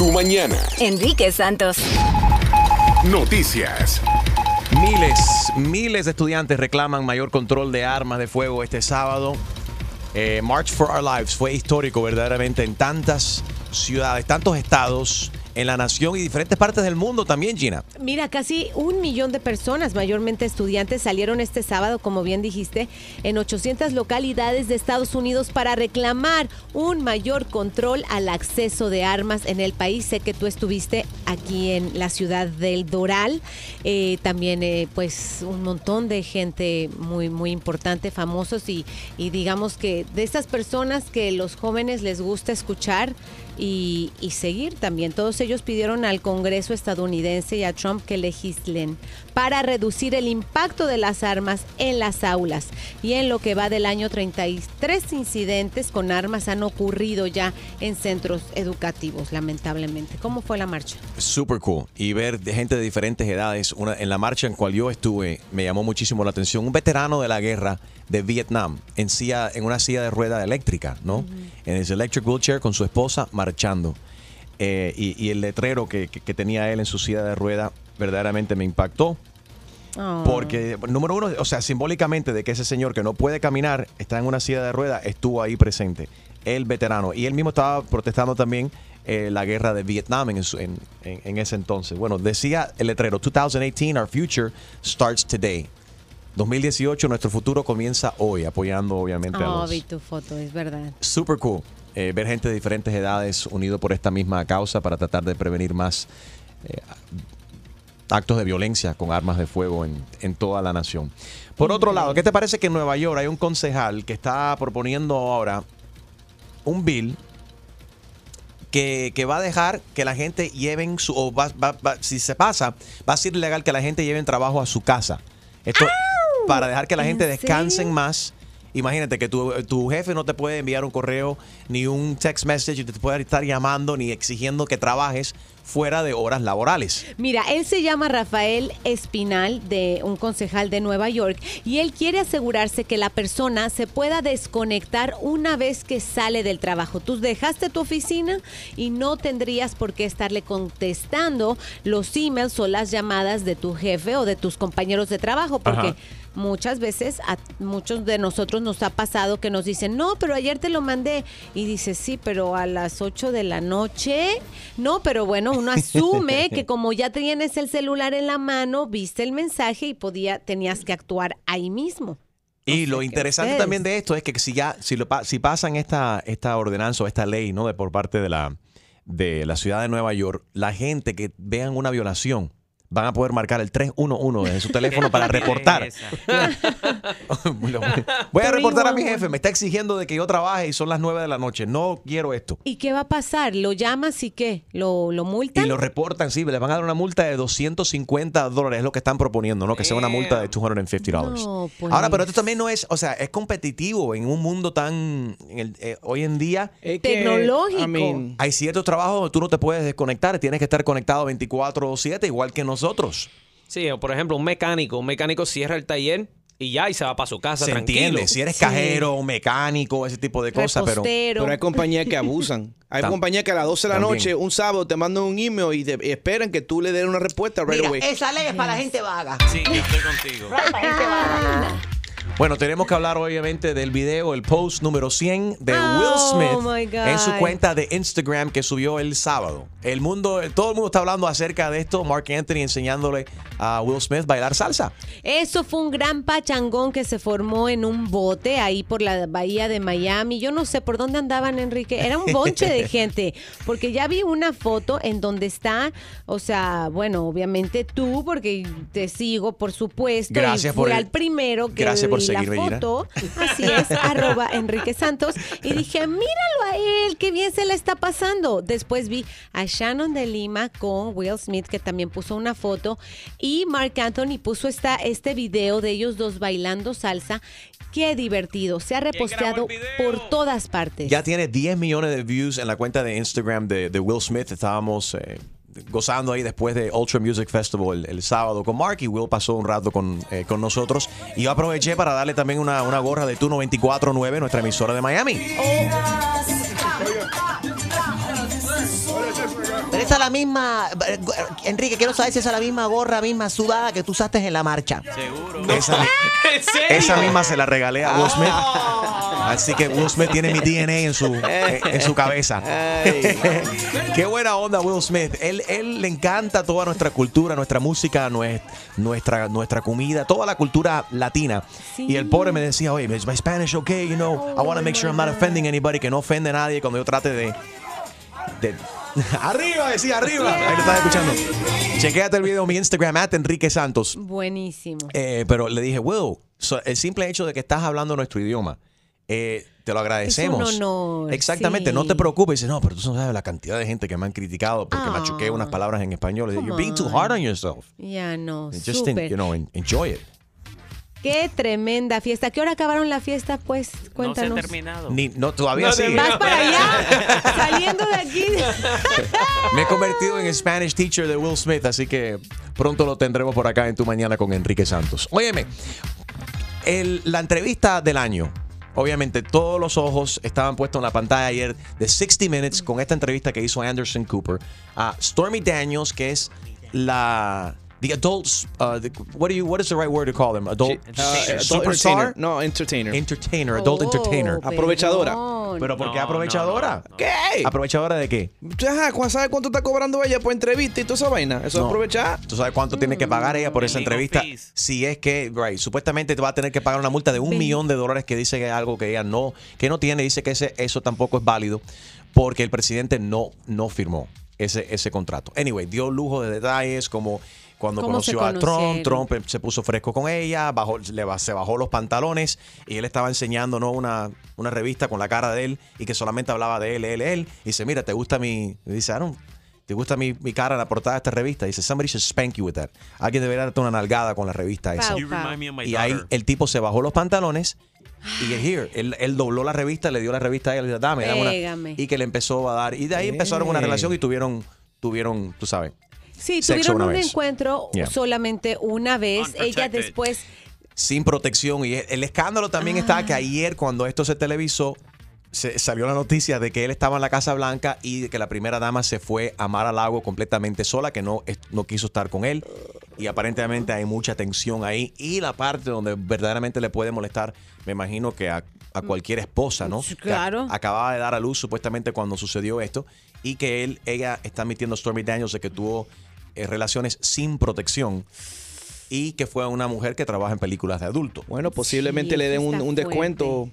tu mañana. Enrique Santos. Noticias. Miles, miles de estudiantes reclaman mayor control de armas de fuego este sábado. Eh, March for Our Lives fue histórico verdaderamente en tantas ciudades, tantos estados en la nación y diferentes partes del mundo también, Gina. Mira, casi un millón de personas, mayormente estudiantes, salieron este sábado, como bien dijiste, en 800 localidades de Estados Unidos para reclamar un mayor control al acceso de armas en el país. Sé que tú estuviste aquí en la ciudad del Doral. Eh, también, eh, pues, un montón de gente muy, muy importante, famosos y, y digamos que de estas personas que los jóvenes les gusta escuchar y, y seguir también. Todos ellos pidieron al Congreso estadounidense y a Trump que legislen para reducir el impacto de las armas en las aulas. Y en lo que va del año 33 incidentes con armas han ocurrido ya en centros educativos, lamentablemente. ¿Cómo fue la marcha? Super cool. Y ver gente de diferentes edades. Una, en la marcha en cual yo estuve, me llamó muchísimo la atención. Un veterano de la guerra de Vietnam en, silla, en una silla de rueda eléctrica, ¿no? En ese electric wheelchair con su esposa marchando. Eh, y, y el letrero que, que- que tenía él en su silla de rueda verdaderamente me impactó. Oh. Porque, número uno, o sea, simbólicamente de que ese señor que no puede caminar, está en una silla de ruedas, estuvo ahí presente, el veterano. Y él mismo estaba protestando también eh, la guerra de Vietnam en, su- en- en- en ese entonces. Bueno, decía el letrero, 2018, our future starts today. 2018, nuestro futuro comienza hoy, apoyando obviamente a Oh, los... vi tu foto, es verdad. Super cool. eh, ver gente de diferentes edades unido por esta misma causa para tratar de prevenir más eh, actos de violencia con armas de fuego en, en toda la nación. Por otro lado, ¿qué te parece que en Nueva York hay un concejal que está proponiendo ahora un bill que, que va a dejar que la gente lleven su, o va- va- va- si se pasa, va a ser ilegal que la gente lleven trabajo a su casa. Esto para dejar que la ¿En gente descansen serio? más. Imagínate que tu, tu jefe no te puede enviar un correo ni un text message, te puede estar llamando ni exigiendo que trabajes fuera de horas laborales. Mira, él se llama Rafael Espinal, de un concejal de Nueva York, y él quiere asegurarse que la persona se pueda desconectar una vez que sale del trabajo. Tú dejaste tu oficina y no tendrías por qué estarle contestando los emails o las llamadas de tu jefe o de tus compañeros de trabajo, porque Ajá. Muchas veces a muchos de nosotros nos ha pasado que nos dicen, no, pero ayer te lo mandé. Y dices, sí, pero a las 8 de la noche. No, pero bueno, uno asume que como ya tienes el celular en la mano, viste el mensaje y podía, tenías que actuar ahí mismo. Y lo interesante también de esto es que si ya si, lo, si pasan esta, esta ordenanza o esta ley no de por parte de la de la ciudad de Nueva York, la gente que vean una violación van a poder marcar el 311 en su teléfono para reportar. Voy a reportar a mi jefe, me está exigiendo de que yo trabaje y son las 9 de la noche. No quiero esto. ¿Y qué va a pasar? ¿Lo llamas y qué? ¿Lo, lo Y multan? lo reportan, sí, les van a dar una multa de 250 dólares, es lo que están proponiendo, ¿no? Que sea una multa de 250 dólares. No, pues. Ahora, pero esto también no es, o sea, es competitivo en un mundo tan, en el- eh, hoy en día, Es que, Tecnológico. I mean, hay ciertos trabajos donde tú no te puedes desconectar, tienes que estar conectado 24/7, igual que nosotros. Sí, o por ejemplo, un mecánico. Un mecánico cierra el taller y ya y se va para su casa Se tranquilo. entiende, si eres Sí. cajero, mecánico, ese tipo de cosas, pero... Pero hay compañías que abusan. Hay compañías que a las 12 de la también. noche, un sábado, te mandan un email y, te- y esperan que tú le des una respuesta right Mira, away. esa ley es para la gente vaga. Sí, yo estoy contigo. Para la gente vaga. Bueno, tenemos que hablar obviamente del video, el post número 100 de Oh, Will my Smith en su cuenta de Instagram que subió el sábado. El mundo, todo el mundo está hablando acerca de esto. Mark Anthony enseñándole a Will Smith bailar salsa. Eso fue un gran pachangón que se formó en un bote ahí por la bahía de Miami. Yo no sé por dónde andaban, Enrique. Era un bonche de gente. Porque ya vi una foto en donde está, o sea, bueno, obviamente tú, porque te sigo, por supuesto. Gracias y fui por el- al primero que gracias por vi seguirme, la foto. Así es, arroba Enrique Santos. Y dije, míralo a él, qué bien se le está pasando. Después vi a Shannon de Lima con Will Smith, que también puso una foto. Y Mark Anthony puso esta, este video de ellos dos bailando salsa. Qué divertido. Se ha reposteado por todas partes. Ya tiene 10 millones de views en la cuenta de Instagram de, de Will Smith. Estábamos eh, gozando ahí después de Ultra Music Festival el, el sábado con Mark y Will pasó un rato con, eh, con nosotros. Y yo aproveché para darle también una, una gorra de Tu 949, nuestra emisora de Miami. Pero esa es la misma. eh, Enrique, quiero saber si esa es la misma gorra, misma sudada que tú usaste en la marcha. Seguro. Esa, mi- ¿En serio? esa misma se la regalé a Will Smith. Así que Will Smith tiene mi DNA en su, en su cabeza. Qué buena onda Will Smith. Él, él le encanta toda nuestra cultura, nuestra música, nues- nuestra, nuestra comida, toda la cultura latina. Sí. Y el pobre me decía, oye, is my Spanish okay? You know, I want to make sure I'm not offending anybody, que no ofende a nadie cuando yo trate de... de- arriba, decía, arriba. Ahí lo estás escuchando. Chequéate el video en mi Instagram, at Enrique Santos. Buenísimo. Eh, pero le dije, Will, so- el simple hecho de que estás hablando nuestro idioma, eh, te lo agradecemos. Es un honor, Exactamente, sí. no te preocupes. Dice, no, pero tú no sabes la cantidad de gente que me han criticado porque Ah. machuqué unas palabras en español. You're being too hard on yourself. Ya no, Just, en- you know, en- enjoy it. Qué tremenda fiesta. ¿A qué hora acabaron la fiesta? Pues No se ha cuéntanos. terminado. Ni, no, todavía No, sigue. Vas para allá, saliendo de aquí. Me he convertido en Spanish teacher de Will Smith, así que pronto lo tendremos por acá en tu mañana con Enrique Santos. Óyeme, el- la entrevista del año. Obviamente todos los ojos estaban puestos en la pantalla ayer de 60 Minutes con esta entrevista que hizo Anderson Cooper a Stormy Daniels, que es la the adults uh, the- what do you what is the right word to call them? Adult Uh, adult entertainer. No, entertainer. entertainer, adult Oh, entertainer. Aprovechadora. Pero ¿por qué No, aprovechadora? no, no, no. ¿Qué? ¿Aprovechadora de qué? Ajá, ¿cu- ¿sabes cuánto está cobrando ella por entrevista y toda esa vaina? Eso No. es aprovechar. ¿Tú sabes cuánto tiene que pagar ella por esa legal entrevista? Si es que, right, supuestamente te va a tener que pagar una multa de un Ven. millón de dólares que dice que es algo que ella no, que no tiene. Dice que ese, eso tampoco es válido porque el presidente no, no firmó ese, ese contrato. Anyway, dio lujo de detalles como cuando ¿Cómo se conoció a Trump? Trump eh, se puso fresco con ella, bajó, le se bajó los pantalones y él estaba enseñando ¿no? una, una revista con la cara de él y que solamente hablaba de él, él, él. Y dice, mira, ¿te gusta mi...? y dice, I don't- ¿Te gusta mi, mi cara en la portada de esta revista? Dice, somebody should spank you with that. Alguien debería darte una nalgada con la revista esa. Y ahí el tipo se bajó los pantalones y here, él, él dobló la revista, le dio la revista a ella, le dijo, dame, dame una. Y que le empezó a dar. Y de ahí empezaron una relación y tuvieron, tuvieron, tú sabes. Sí, tuvieron una un vez. encuentro Yeah. solamente una vez. Ella después sin protección. Y el escándalo también está que ayer, cuando esto se televisó, se, salió la noticia de que él estaba en la Casa Blanca y de que la primera dama se fue a Mar a Lago completamente sola, que no, no quiso estar con él. Y aparentemente hay mucha tensión ahí. Y la parte donde verdaderamente le puede molestar, me imagino que a, a cualquier esposa, ¿no? Que claro. ac- acababa de dar a luz supuestamente cuando sucedió esto. Y que él, ella está admitiendo Stormy Daniels de que tuvo eh, relaciones sin protección. Y que fue una mujer que trabaja en películas de adultos. Bueno, posiblemente Sí, le den un descuento.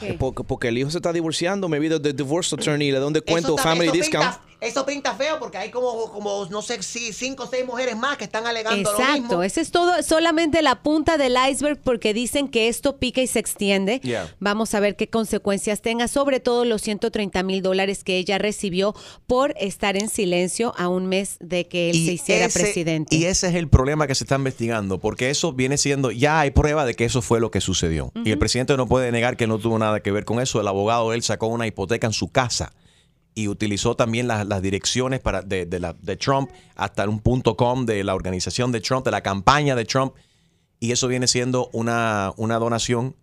¿Qué? Porque, porque el hijo se está divorciando, me de divorce attorney, le da un descuento, Eso, family eso discount. Pinta, eso pinta feo porque hay como, como, no sé si cinco o seis mujeres más que están alegando lo Exacto, esa es todo, solamente la punta del iceberg porque dicen que esto pica y se extiende. Yeah. Vamos a ver qué consecuencias tenga, sobre todo los 130 mil dólares que ella recibió por estar en silencio a un mes de que él se hiciera ese- presidente. Y ese es el problema que se está investigando, porque eso viene siendo, ya hay prueba de que eso fue lo que sucedió. Y el presidente no puede negar que no tuvo nada que ver con eso. El abogado, él sacó una hipoteca en su casa y utilizó también las, las direcciones para, de, de la, de Trump hasta un punto com de la organización de Trump, de la campaña de Trump. Y eso viene siendo una, una donación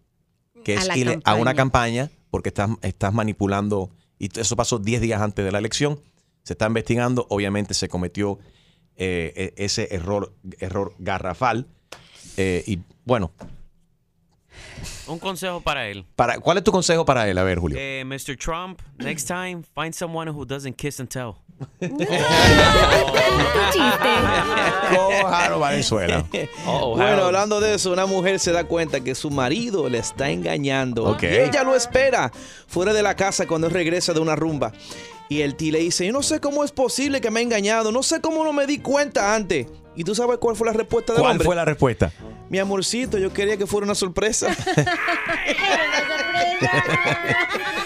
que A es ile- a una campaña. campaña porque estás, estás manipulando, y eso pasó 10 días antes de la elección, se está investigando, obviamente se cometió eh, e- ese error, error garrafal. eh, y bueno, Un consejo para él. para, ¿cuál es tu consejo para él? A ver, Julio. Eh, Mr. Trump, next time, find someone who doesn't kiss and tell. Cójalo, Venezuela. Oh, Bueno, hablando de eso, una mujer se da cuenta que su marido le está engañando. Ok. Y ella lo espera fuera de la casa cuando él regresa de una rumba. Y el tío le dice, yo no sé cómo es posible que me ha engañado, no sé cómo no me di cuenta antes. ¿Y tú sabes cuál fue la respuesta del ¿Cuál hombre? fue la respuesta? Mi amorcito, yo quería que fuera una sorpresa.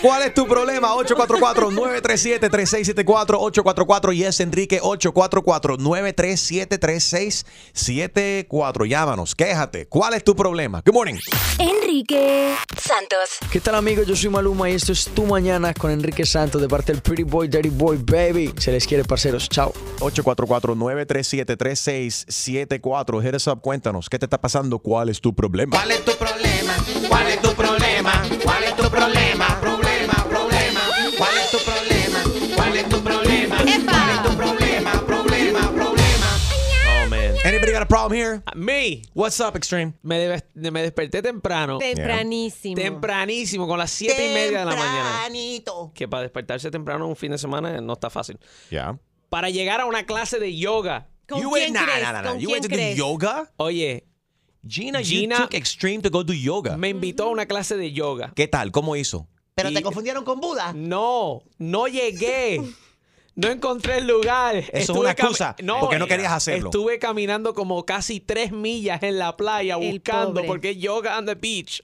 ¿Cuál es tu problema? 844-937-3674, 844 Yes Enrique, 844-937-3674. Llámanos, quéjate. ¿Cuál es tu problema? Good morning. Enrique Santos. ¿Qué tal amigos? Yo soy Maluma y esto es Tu Mañana con Enrique Santos de parte del Pretty Boy, Dirty Boy, Baby. Se les quiere, parceros. Chao. 844-937-3674. 664 Hit us up, cuéntanos, ¿qué te está pasando? ¿Cuál es tu problema? ¿Cuál es tu problema? ¿Cuál es tu problema? ¿Cuál es tu problema? Problema, problema. ¿Cuál es tu problema? ¿Cuál es tu problema? ¿Cuál es tu problema? Problema, problema. Oh, oh man. Anybody got a problem here? Me. What's up, Extreme? Me, me desperté temprano. Tempranísimo. Tempranísimo, con las 7 y media de la mañana. Tempranito. Que para despertarse temprano un fin de semana no está fácil. Ya. Yeah. Para llegar a una clase de yoga ¿Con you quién went, nah, crees? nah, nah, nah. ¿Con You quién went to do crees? yoga? Oye, Gina, Gina- you took Extreme to go do yoga. me invitó a una clase de yoga. ¿Qué tal? ¿Cómo hizo? Pero Y- te confundieron con Buda. No, no llegué. No encontré el lugar. es Estuve una cami- excusa, porque no querías hacerlo. Estuve caminando como casi tres millas en la playa El buscando pobre. porque es yoga on the beach.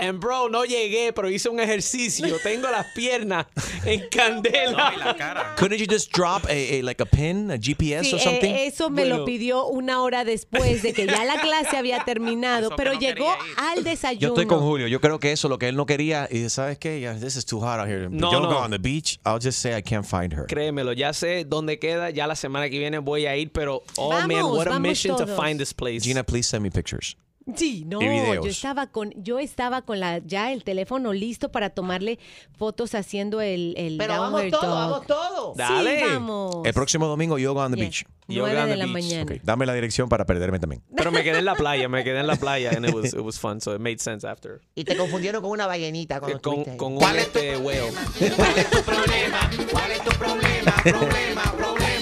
And bro, no llegué, pero hice un ejercicio. Tengo las piernas en candela. Couldn't you just drop a, a- like a pin, a GPS Sí, or something? eh, eso me Bueno. lo pidió una hora después de que ya la clase había terminado, pero llegó al desayuno. Yo estoy con Julio. Yo creo que eso lo que él no quería. Y ¿sabes qué? Yeah, this is too hot out here. No, yoga no. on the beach. I'll just say I can't find her. Créemelo, ya sé dónde queda. Ya la semana que viene voy a ir, pero oh man, Vamos, what a mission to todos. find this place. Gina, please send me pictures. Sí, no, yo estaba con, yo estaba con la, ya el teléfono listo para tomarle fotos haciendo el, el Pero vamos dog. vamos todos. Dale. Sí, vamos. El próximo domingo, yoga on the Yes. beach. Yoga Nueve on de the la beach. mañana. Ok, Dame la dirección para perderme también. Pero me quedé en la playa, me quedé en la playa and it was, it was fun, so it made sense after. Y te confundieron con una ballenita cuando Con, con un este whale.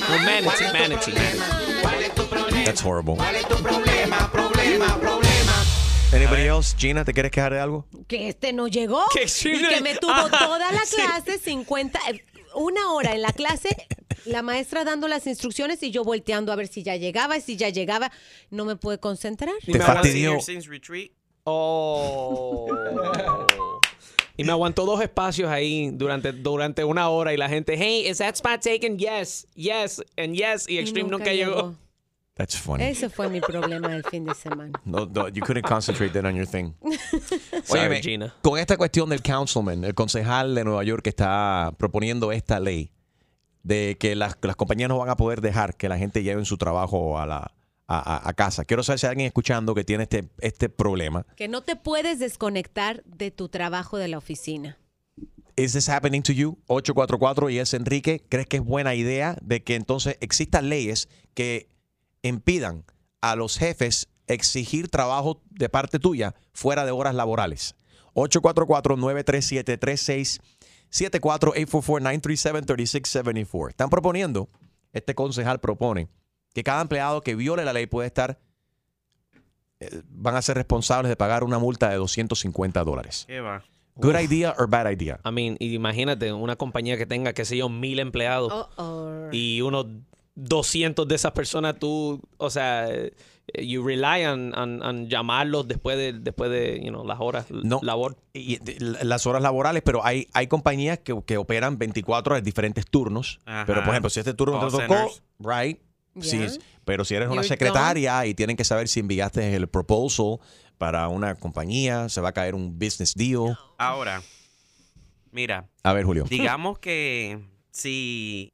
Un manatee, manatee, manatee. That's horrible. Anybody else? Gina, ¿te quieres quejar de algo? Que este no llegó. Que y sí, que me tuvo toda la sí. clase, 50, eh, una hora en la clase, la maestra dando las instrucciones y yo volteando a ver si ya llegaba, y si ya llegaba, no me pude concentrar. Y Te me aguantó- fastidió. Oh. Y me aguantó dos espacios ahí durante, durante una hora y la gente, hey, is that spot taken? Yes, yes, and yes. Y Y Extreme nunca, llegó. That's funny. Ese fue mi problema del fin de semana. No, no, you couldn't concentrate then on your thing. Sorry, Óyeme, Gina. con esta cuestión del councilman, el concejal de Nueva York que está proponiendo esta ley de que las, las compañías no van a poder dejar que la gente lleve su trabajo a, la, a, a- a casa. Quiero saber si hay alguien escuchando que tiene este, este problema. Que no te puedes desconectar de tu trabajo de la oficina. ¿Is this happening to you? 844 y es Enrique. ¿Crees que es buena idea de que entonces existan leyes que impidan a los jefes exigir trabajo de parte tuya fuera de horas laborales? 844-937-3674, 844-937-3674. Están proponiendo, este concejal propone, que cada empleado que viole la ley puede estar, eh, van a ser responsables de pagar una multa de 250 dólares. ¿Qué va? Good idea or bad idea? I mean, imagínate una compañía que tenga, qué sé yo, mil empleados y unos 200 de esas personas tú, o sea, eh, you rely on, on- on llamarlos después de, después de, you know, las horas No. labor. y- las horas laborales, pero hay, hay compañías que, que operan 24 horas, diferentes turnos. Ajá. Pero, por ejemplo, si este turno Call te tocó, centers. right? Sí, Yeah. pero si eres una You're secretaria y tienen que saber si enviaste el proposal para una compañía, se va a caer un business deal. Ahora, mira, A ver, Julio. digamos que si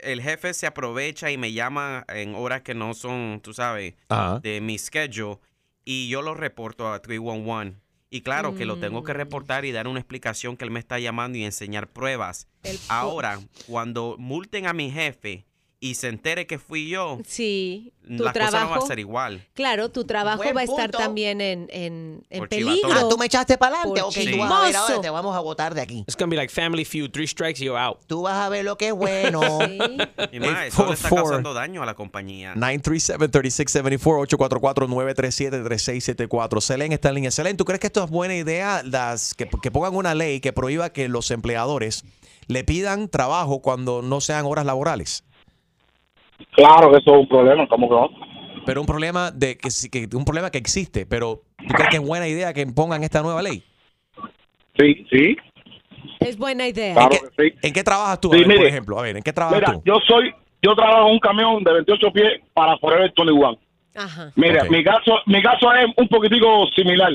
el jefe se aprovecha y me llama en horas que no son, tú sabes, Ajá. de mi schedule y yo lo reporto a 311. Y claro que lo tengo que reportar y dar una explicación que él me está llamando y enseñar pruebas. El Ahora, cuando multen a mi jefe y se entere que fui yo, Sí, tu la cosa no va trabajo. a ser igual. Claro, tu trabajo Buen va a estar punto. también en, en, en peligro. Ah, tú me echaste para adelante. Ok, tú vas a ver ahora, te vamos a botar de aquí. It's gonna be like Family Feud, three strikes, you're out. Tú vas a ver lo que es bueno. Sí. Y más, eso le está 844. causando daño a la compañía. 937-3674, 844-937-3674. Selene está en línea. Selene, ¿tú crees que esto es buena idea? Las, que, que pongan una ley que prohíba que los empleadores le pidan trabajo cuando no sean horas laborales. Claro que eso es un problema, ¿cómo que no? Pero un problema de que, sí- que un problema que existe, pero ¿tú crees que es buena idea que pongan esta nueva ley? Sí, sí, Es buena idea. claro qué- que sí. ¿En qué trabajas tú? Sí, ver, por ejemplo, a ver, ¿en qué trabajas Mira, tú? yo soy, yo trabajo en un camión de 28 pies para Forever 21. Ajá. Mira, mi caso, mi caso es un poquitico similar.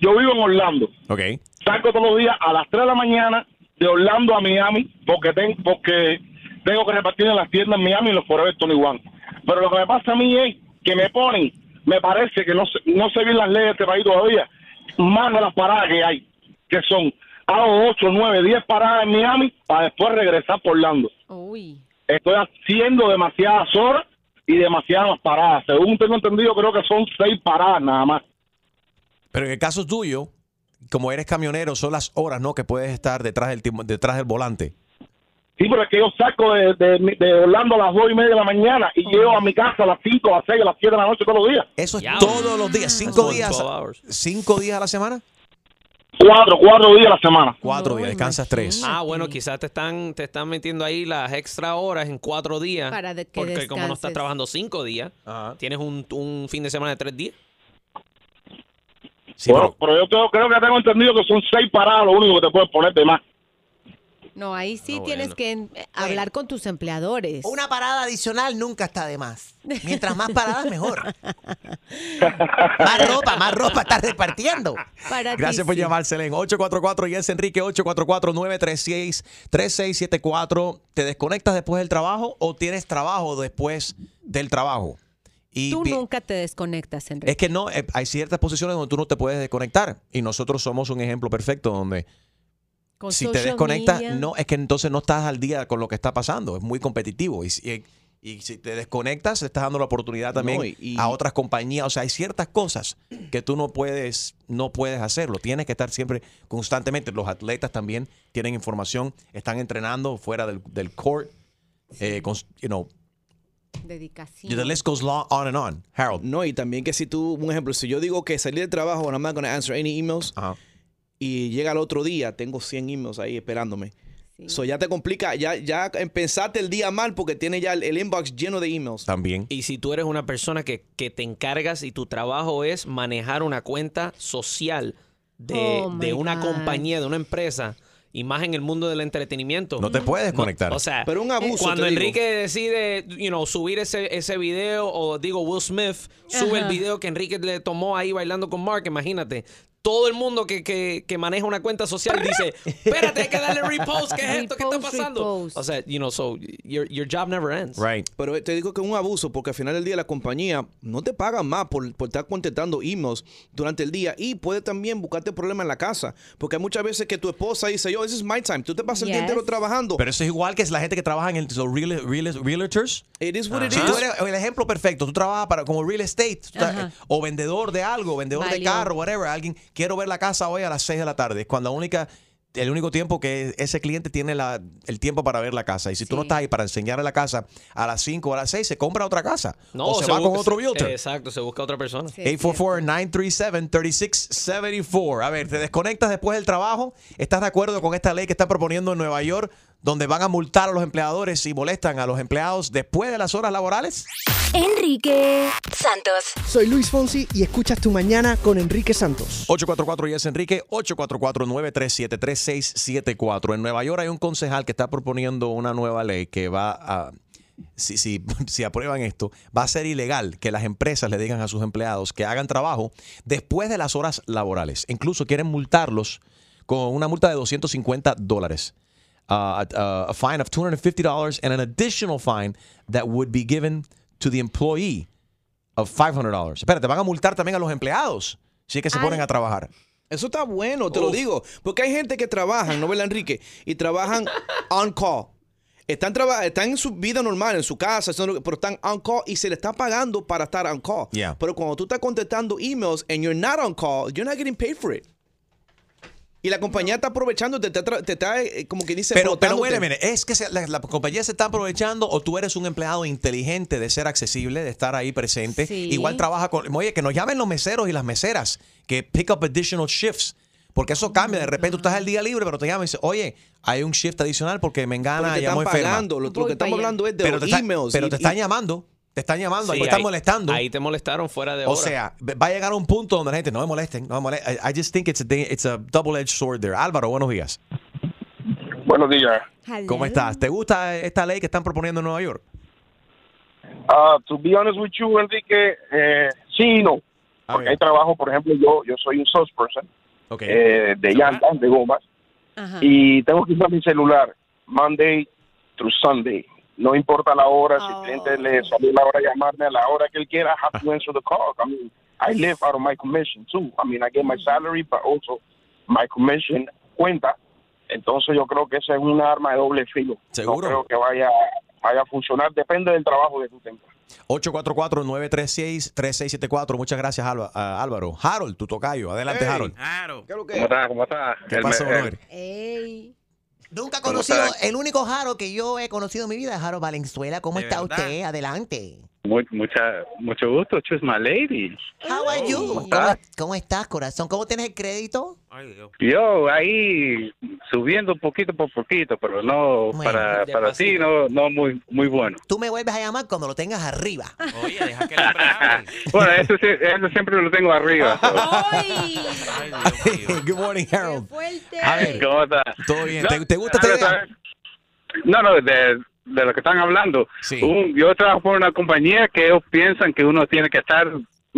Yo vivo en Orlando. Ok. Salgo todos los días a las 3 de la mañana de Orlando a Miami porque, ten- porque tengo que repartir en las tiendas en Miami los Forever 21. Pero lo que me pasa a mí es que me ponen, me parece que no no sé bien las leyes de este país todavía, más de las paradas que hay, que son hago 8, 9, 10 paradas en Miami para después regresar por Orlando. Uy. Estoy haciendo demasiadas horas y demasiadas paradas. Según tengo entendido, creo que son seis paradas nada más. Pero en el caso tuyo, como eres camionero, son las horas, ¿no? Que puedes estar detrás del, detrás del volante. Sí, pero es que yo saco de, de, de Orlando a las dos y media de la mañana y llego a mi casa a las cinco, a las seis, a las siete de la noche todos los días. Eso es todos los días, cinco Son días. 12 hours. ¿Cinco días a la semana? Cuatro, cuatro días a la semana. Cuatro días, descansas tres. Ah, bueno, quizás te están, te están metiendo ahí las extra horas en cuatro días. Para de que porque como no estás trabajando cinco días, Ajá. tienes un, un fin de semana de tres días. Sí, Bueno, pero- pero yo creo, creo que tengo entendido que son seis paradas lo único que te puedes poner de más. No, ahí sí No, tienes bueno. que eh, hablar con tus empleadores. Una parada adicional nunca está de más. Mientras más paradas, mejor. más ropa, más ropa estás repartiendo. Para ti Gracias por sí. llamar, Selén. 844 y es Enrique 844-936-3674. ¿Te desconectas después del trabajo o tienes trabajo después del trabajo? Y Tú pi- nunca te desconectas, Enrique. Es que no, eh, hay ciertas posiciones donde tú no te puedes desconectar. Y nosotros somos un ejemplo perfecto donde Con si te desconectas, media. no, es que entonces no estás al día con lo que está pasando. Es muy competitivo. Y, si- y si te desconectas, estás dando la oportunidad también No, y- y- a otras compañías. O sea, hay ciertas cosas que tú no puedes, no puedes hacerlo. Tienes que estar siempre constantemente. Los atletas también tienen información, están entrenando fuera del, del court. Eh, con- you know, Dedicación. the list goes long, on and on. Harold. No, y también que si tú, un ejemplo, si yo digo que salí del trabajo, and I'm not going to answer any emails, Ajá. Y llega el otro día, tengo 100 emails ahí esperándome. Sí. So ya te complica, ya, ya empezaste el día mal porque tiene ya el, el inbox lleno de emails. También. Y si tú eres una persona que, que te encargas y tu trabajo es manejar una cuenta social de, Oh, de una God. compañía, de una empresa, y más en el mundo del entretenimiento. No te puedes desconectar. O sea, Pero un abuso, cuando te digo. Enrique decide, you know, subir ese, ese video, o digo, Will Smith sube el video que Enrique le tomó ahí bailando con Mark, imagínate. Todo el mundo que, que, que maneja una cuenta social dice, espérate, hay que darle repost, ¿qué es esto? ¿Qué está pasando? repost. O sea, you know, so your, your job never ends. Right. Pero te digo que es un abuso porque al final del día la compañía no te paga más por, por estar contestando emails durante el día y puede también buscarte problemas en la casa. Porque hay muchas veces que tu esposa dice, yo, this is my time. Tú te pasas el día entero trabajando. Pero eso es igual que la gente que trabaja en el, los real, real- realtors. It is what it is. tú eres el ejemplo perfecto, tú trabajas para como real estate o vendedor de algo, vendedor de carro, whatever, alguien quiero ver la casa hoy a las 6 de la tarde, es cuando la única el único tiempo que ese cliente tiene la- el tiempo para ver la casa. Y si tú no Sí. estás ahí para enseñarle la casa a las 5 o a las 6, se compra otra casa. No, o se, va con otro realtor. Exacto, se busca otra persona. Sí, es cierto. 844-937-3674. A ver, te desconectas después del trabajo. ¿Estás de acuerdo con esta ley que está proponiendo en Nueva York, donde van a multar a los empleadores si molestan a los empleados después de las horas laborales? Enrique Santos. Soy Luis Fonsi y escuchas Tu Mañana con Enrique Santos. 844 y es Enrique, 844-937-3674. En Nueva York hay un concejal que está proponiendo una nueva ley que va a, si, si, si aprueban esto, va a ser ilegal que las empresas le digan a sus empleados que hagan trabajo después de las horas laborales. Incluso quieren multarlos con una multa de 250 dólares. Uh, a, a fine of $250 and an additional fine that would be given to the employee of $500. Espérate, van a multar también a los empleados si es que se ponen a trabajar. Eso está bueno, te lo digo. Porque hay gente que trabajan, ¿no, verdad, Enrique? Y trabajan on call. Están, traba- están en su vida normal, en su casa, pero están on call y se le está pagando para estar on call. Yeah. Pero cuando tú estás contestando emails and you're not on call, you're not getting paid for it. Y la compañía está aprovechando, te está, tra- te está, eh, como que dice, Pero, pero a minute, ¿es que se- la, la compañía se está aprovechando o tú eres un empleado inteligente de ser accesible, de estar ahí presente? Sí. Igual trabaja con... Oye, que nos llamen los meseros y las meseras que pick up additional shifts. Porque eso cambia. De repente tú estás el día libre, pero te llaman y dices, oye, hay un shift adicional porque me Porque engana te llamó están enferma. pagando. Lo, que estamos hablando es de Pero, los te, está- emails. pero y- te y- están llamando. Te están llamando, ahí Sí, te están ahí- molestando. Ahí te molestaron fuera de o hora. sea, va a llegar a un punto donde la gente no me molesten, no me molesten. I, I just think it's a, it's a double-edged sword there. Álvaro, buenos días. Buenos días. Hello. ¿Cómo estás? ¿Te gusta esta ley que están proponiendo en Nueva York? Uh, to be honest with you, Enrique, eh, sí y no. Porque hay trabajo, por ejemplo, yo yo soy un salesperson Ok. eh, de llantas, de gomas, Ajá. y tengo que usar mi celular Monday through Sunday. No importa la hora, si el cliente le salió la hora de llamarme a la hora que él quiera, I have to answer the call. I mean, I live out of my commission too. I mean, I get my salary, but also my commission cuenta. Entonces yo creo que esa es un arma de doble filo. Seguro. No creo que vaya vaya a funcionar. Depende del trabajo que tú tengas. 844-936-3674. Muchas gracias, Álvaro. Harold, tu tocayo. Adelante, Hey. Harold. Claro. ¿Qué es lo que ¿Cómo estás? ¿Cómo estás? ¿Qué El- pasó, el- brother? Ey. Nunca he ¿Cómo conocido, el único Jaro que yo he conocido en mi vida es Jaro Valenzuela. ¿Cómo ¿De está verdad? usted? Adelante. Muy- mucha, mucho gusto, choose my lady. How are you? ¿Cómo ¿Cómo, estás? cómo estás, corazón? ¿Cómo tienes el crédito? Ay, Dios. Yo ahí subiendo poquito por poquito, pero no Bueno, para, para ti no, no muy muy bueno. Tú me vuelves a llamar cuando lo tengas arriba. Oye, deja que. Bueno, eso, eso siempre lo tengo arriba. ¡Ay! Ay, Dios mío. Good morning, ¡Qué Harold. fuerte! A ver, ¿Cómo estás? ¿todo bien? No, ¿Te, te gusta ver. No, no, de, de lo que están hablando. Sí. Un- yo trabajo por una compañía que ellos piensan que uno tiene que estar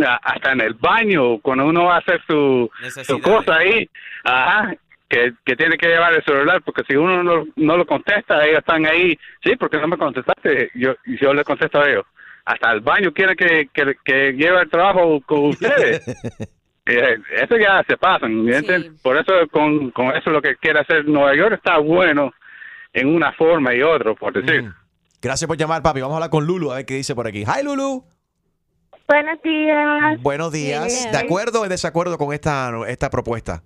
ah, hasta en el baño cuando uno va a hacer su, su cosa ahí. Ajá. Que, que tiene que llevar el celular, porque si uno no, no lo contesta, ellos están ahí. Sí, porque no me contestaste. Yo, yo le contesto a ellos. Hasta el baño quiere que, que, que lleve el trabajo con ustedes. Eh, eso ya se pasan. Sí. Por eso con, con eso lo que quiere hacer Nueva York está bueno en una forma y otra, por decir. Mm. Gracias por llamar, papi. Vamos a hablar con Lulu a ver qué dice por aquí. Hi, Lulu. Buenos días. Buenos días. Yeah. ¿De acuerdo o en desacuerdo con esta, esta propuesta?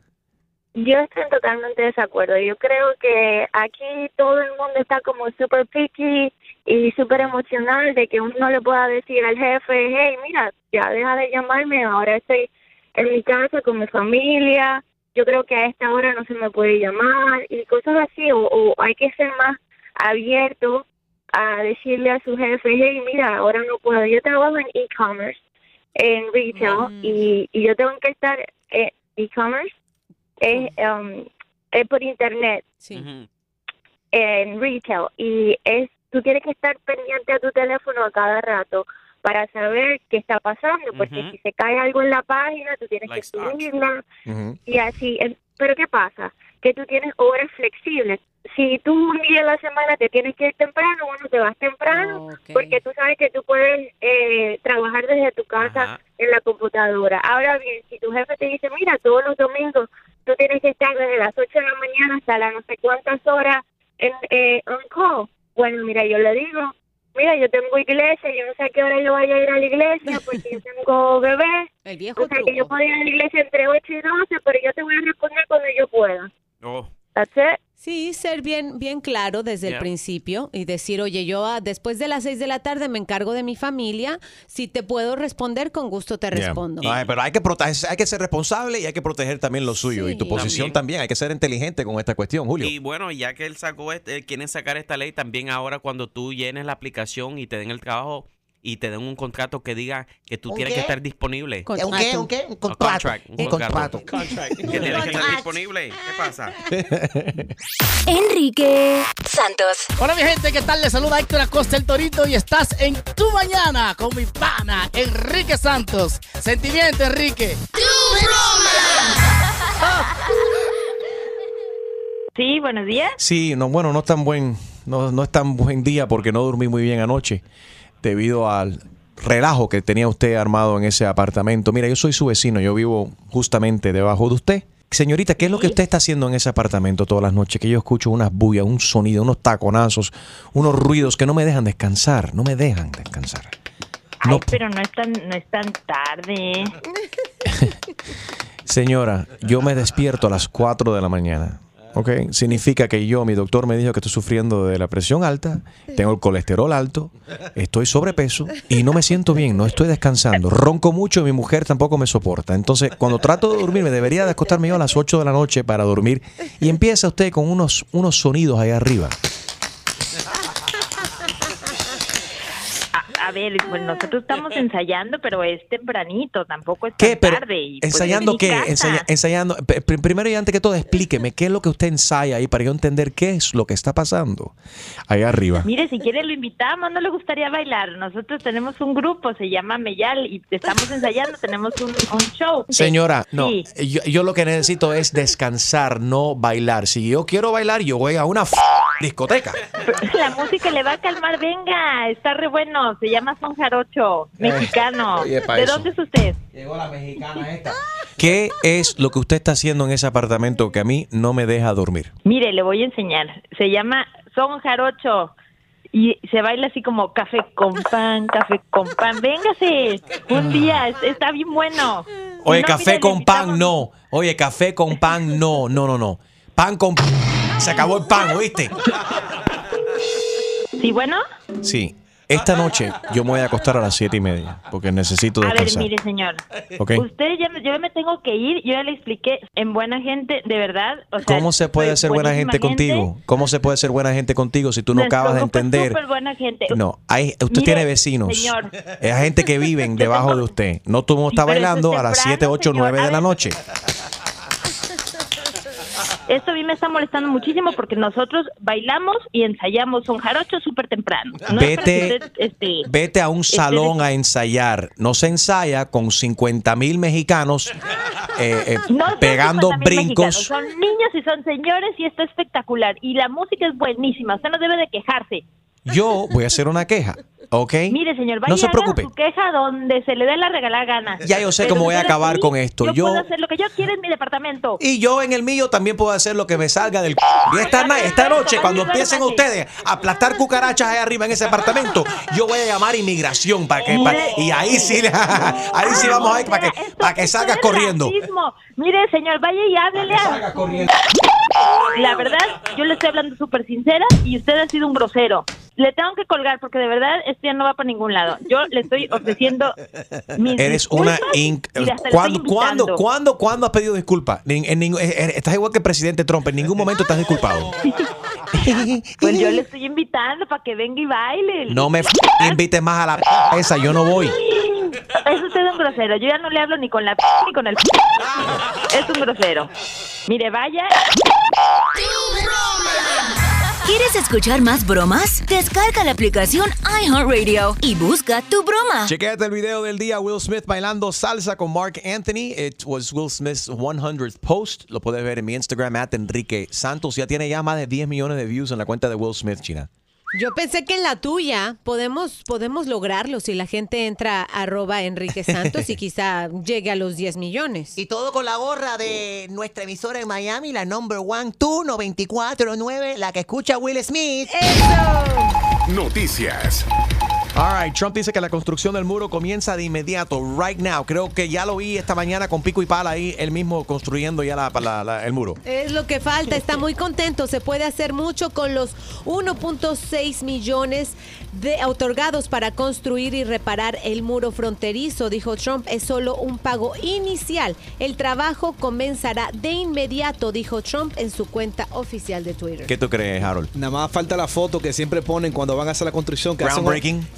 Yo estoy totalmente de desacuerdo. Yo creo que aquí todo el mundo está como super picky y súper emocional de que uno no le pueda decir al jefe, hey, mira, ya deja de llamarme, ahora estoy en mi casa con mi familia, yo creo que a esta hora no se me puede llamar y cosas así, o, o hay que ser más abierto a decirle a su jefe, hey, mira, ahora no puedo. Yo trabajo en e-commerce, en retail, Mm. y, y yo tengo que estar en e-commerce, es, um, es por internet, Sí. En retail, y es tú tienes que estar pendiente a tu teléfono a cada rato para saber qué está pasando, porque si se cae algo en la página, tú tienes Like que subirla, y así. eh, Pero ¿qué pasa? Que tú tienes horas flexibles. Si tú un día a la semana te tienes que ir temprano, bueno, te vas temprano, porque tú sabes que tú puedes eh, trabajar desde tu casa Ajá. en la computadora. Ahora bien, si tu jefe te dice, mira, todos los domingos tú tienes que estar desde las 8 de la mañana hasta las no sé cuántas horas en eh, on call, bueno, mira, yo le digo, mira, yo tengo iglesia, yo no sé a qué hora yo vaya a ir a la iglesia porque yo tengo bebé. El viejo O sea, que yo puedo ir a la iglesia entre 8 y 12, pero yo te voy a responder cuando yo pueda. Oh, That's it. Sí, ser bien, bien claro desde el principio y decir, oye, yo ah, después de las seis de la tarde me encargo de mi familia. Si te puedo responder, con gusto te Yeah. respondo. Ay, pero hay que, proteger, hay que ser responsable y hay que proteger también lo suyo. Sí. Y tu posición También. también. Hay que ser inteligente con esta cuestión, Julio. Y bueno, ya que él sacó, este, quieren sacar esta ley, también ahora cuando tú llenes la aplicación y te den el trabajo y te den un contrato que diga que tú ¿Un tienes qué? que estar disponible. ¿Un qué? ¿Un qué? Un contrato. contract, un Un contrato. Que tienes que estar disponible. ¿Qué pasa? Enrique Santos. Hola mi gente, ¿qué tal? Les saluda Héctor Acosta el Torito y estás en Tu Mañana con mi pana Enrique Santos. Sentimiento, Enrique. Sí, buenos días. Sí, no, bueno, no es tan buen, no, no es tan buen día porque no dormí muy bien anoche debido al relajo que tenía usted armado en ese apartamento. Mira, yo soy su vecino, yo vivo justamente debajo de usted. Señorita, ¿qué es lo que usted está haciendo en ese apartamento todas las noches? Que yo escucho unas bullas, un sonido, unos taconazos, unos ruidos que no me dejan descansar, no me dejan descansar. Ay, No, pero no es tan, no es tan tarde. señora, yo me despierto a las 4 de la mañana. ¿Ok? Significa que yo, mi doctor me dijo que estoy sufriendo de la presión alta, tengo el colesterol alto, estoy sobrepeso y no me siento bien, no estoy descansando. Ronco mucho y mi mujer tampoco me soporta. Entonces, cuando trato de dormir, me debería de acostarme yo a las 8 de la noche para dormir y empieza usted con unos, unos sonidos ahí arriba. A, ver, pues nosotros estamos ensayando, pero es tempranito, tampoco es ¿Qué? Pero, tarde. y, pues, ¿Ensayando qué? Ensaya- ensayando. Primero y antes que todo, explíqueme qué es lo que usted ensaya ahí para yo entender qué es lo que está pasando ahí arriba. Mire, si quiere lo invitamos, no le gustaría bailar. Nosotros tenemos un grupo, se llama Meyal, y estamos ensayando, tenemos un, un show. Señora, no, Sí. yo, yo lo que necesito es descansar, no bailar. Si yo quiero bailar, yo voy a una f- discoteca. La música le va a calmar, venga, está re bueno, se llama Son Jarocho, mexicano. oye, pa' ¿De eso. dónde es usted? Llegó la mexicana esta. ¿Qué es lo que usted está haciendo en ese apartamento que a mí no me deja dormir? Mire, le voy a enseñar. Se llama Son Jarocho. y se baila así como café con pan, café con pan. Véngase, un día, es- está bien bueno. Oye, no, café mira, con pan, no. Oye, café con pan, no, no, no, no. Pan con... Se acabó el pan, ¿oíste? Sí, bueno. Sí. Esta noche yo me voy a acostar a las siete y media porque necesito A ver, descansar. mire, señor. Ok. Usted ya yo me tengo que ir. Yo ya le expliqué en buena gente, de verdad. O sea, ¿Cómo se puede soy ser buena buenísima gente contigo? ¿Cómo se puede ser buena gente contigo si tú no acabas de entender? buena gente. No, hay, usted Mire, tiene vecinos. señor. Es gente que viven debajo de usted. No tú no estás eso es bailando a las temprano, 7, 8, señor. 9 A de la noche. Esto a mí me está molestando muchísimo porque nosotros bailamos y ensayamos un jarocho súper temprano. No Vete- usted, este, Vete a un este, salón a ensayar. No se ensaya con 50 mil mexicanos eh, eh, No son pegando 50,000 mexicanos, brincos. Son niños y son señores y esto es espectacular. Y la música es buenísima. Usted no debe de quejarse. Yo voy a hacer una queja, ¿ok? Mire, señor, vaya no se preocupe. su queja donde se le dé la regalada gana. Ya yo sé Pero cómo voy a acabar con esto. Yo, Yo- puedo hacer lo que yo quiera en mi departamento. Y yo en el mío también puedo hacer lo que me salga del Y esta, esta noche, cuando empiecen ustedes a aplastar cucarachas ahí arriba en ese apartamento, yo voy a llamar inmigración para que y ahí sí, ahí sí vamos a ir para que para que salgas corriendo. Mire, señor, vaya y háblele a... La verdad, yo le estoy hablando súper sincera y usted ha sido un grosero. Le tengo que colgar porque de verdad esto ya no va para ningún lado. Yo le estoy ofreciendo mis Eres una inc- ¿Cuándo, cuándo, cuándo, cuándo has pedido disculpas? En- en ningún- eh, eh, estás igual que el presidente Trump, en ningún momento estás disculpado. Pues yo le estoy invitando para que venga y baile. No me invites más a la p- esa, yo no voy. Es usted un grosero. Yo ya no le hablo ni con la p ni con el p. Es un grosero. Mire, vaya. ¿Quieres escuchar más bromas? Descarga la aplicación iHeartRadio y busca tu broma. Chequéate el video del día Will Smith bailando salsa con Mark Anthony. It was Will Smith's 100th post. Lo puedes ver en mi Instagram, at Enrique Santos. Ya tiene ya más de 10 millones de views en la cuenta de Will Smith, China. Yo pensé que en la tuya podemos, podemos lograrlo si la gente entra a arroba Enrique Santos y quizá llegue a los 10 millones. Y todo con la gorra de nuestra emisora en Miami, la number one, tú, 949, la que escucha Will Smith. Noticias. All right, Trump dice que la construcción del muro comienza de inmediato, right now. Creo que ya lo vi esta mañana con pico y pala ahí, él mismo construyendo ya la- la- la- el muro. Es lo que falta, está muy contento. Se puede hacer mucho con los 1.6 millones de otorgados para construir y reparar el muro fronterizo, dijo Trump. Es solo un pago inicial. El trabajo comenzará de inmediato, dijo Trump en su cuenta oficial de Twitter. ¿Qué tú crees, Harold? Nada más falta la foto que siempre ponen cuando van a hacer la construcción. Que hacen-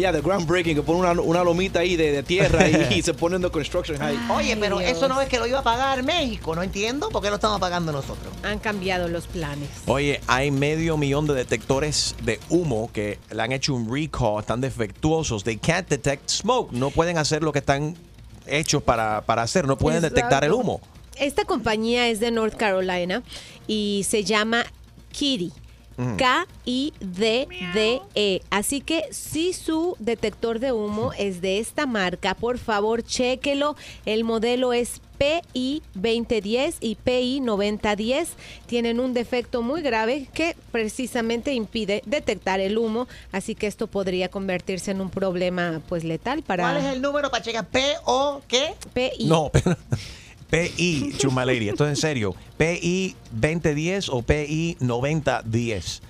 Ya, de groundbreaking, que ponen una, una lomita ahí de, de tierra y, y se ponen de construction high. Oye, pero Dios. eso no es que lo iba a pagar México, no entiendo por qué lo estamos pagando nosotros. Han cambiado los planes. Oye, hay medio millón de detectores de humo que le han hecho un recall, están defectuosos. They can't detect smoke. No pueden hacer lo que están hechos para, para hacer, no pueden detectar el humo. Esta compañía es de North Carolina y se llama Kitty. K-I-D-D-E. E. Así que si su detector de humo es de esta marca, por favor, chéquelo. El modelo es PI 2010 y PI 9010. Tienen un defecto muy grave que precisamente impide detectar el humo. Así que esto podría convertirse en un problema pues letal para ¿Cuál es el número para checar? ¿P o qué? PI. No, pero PI, Chuma Lady, esto es en serio. PI 2010 o PI 9010.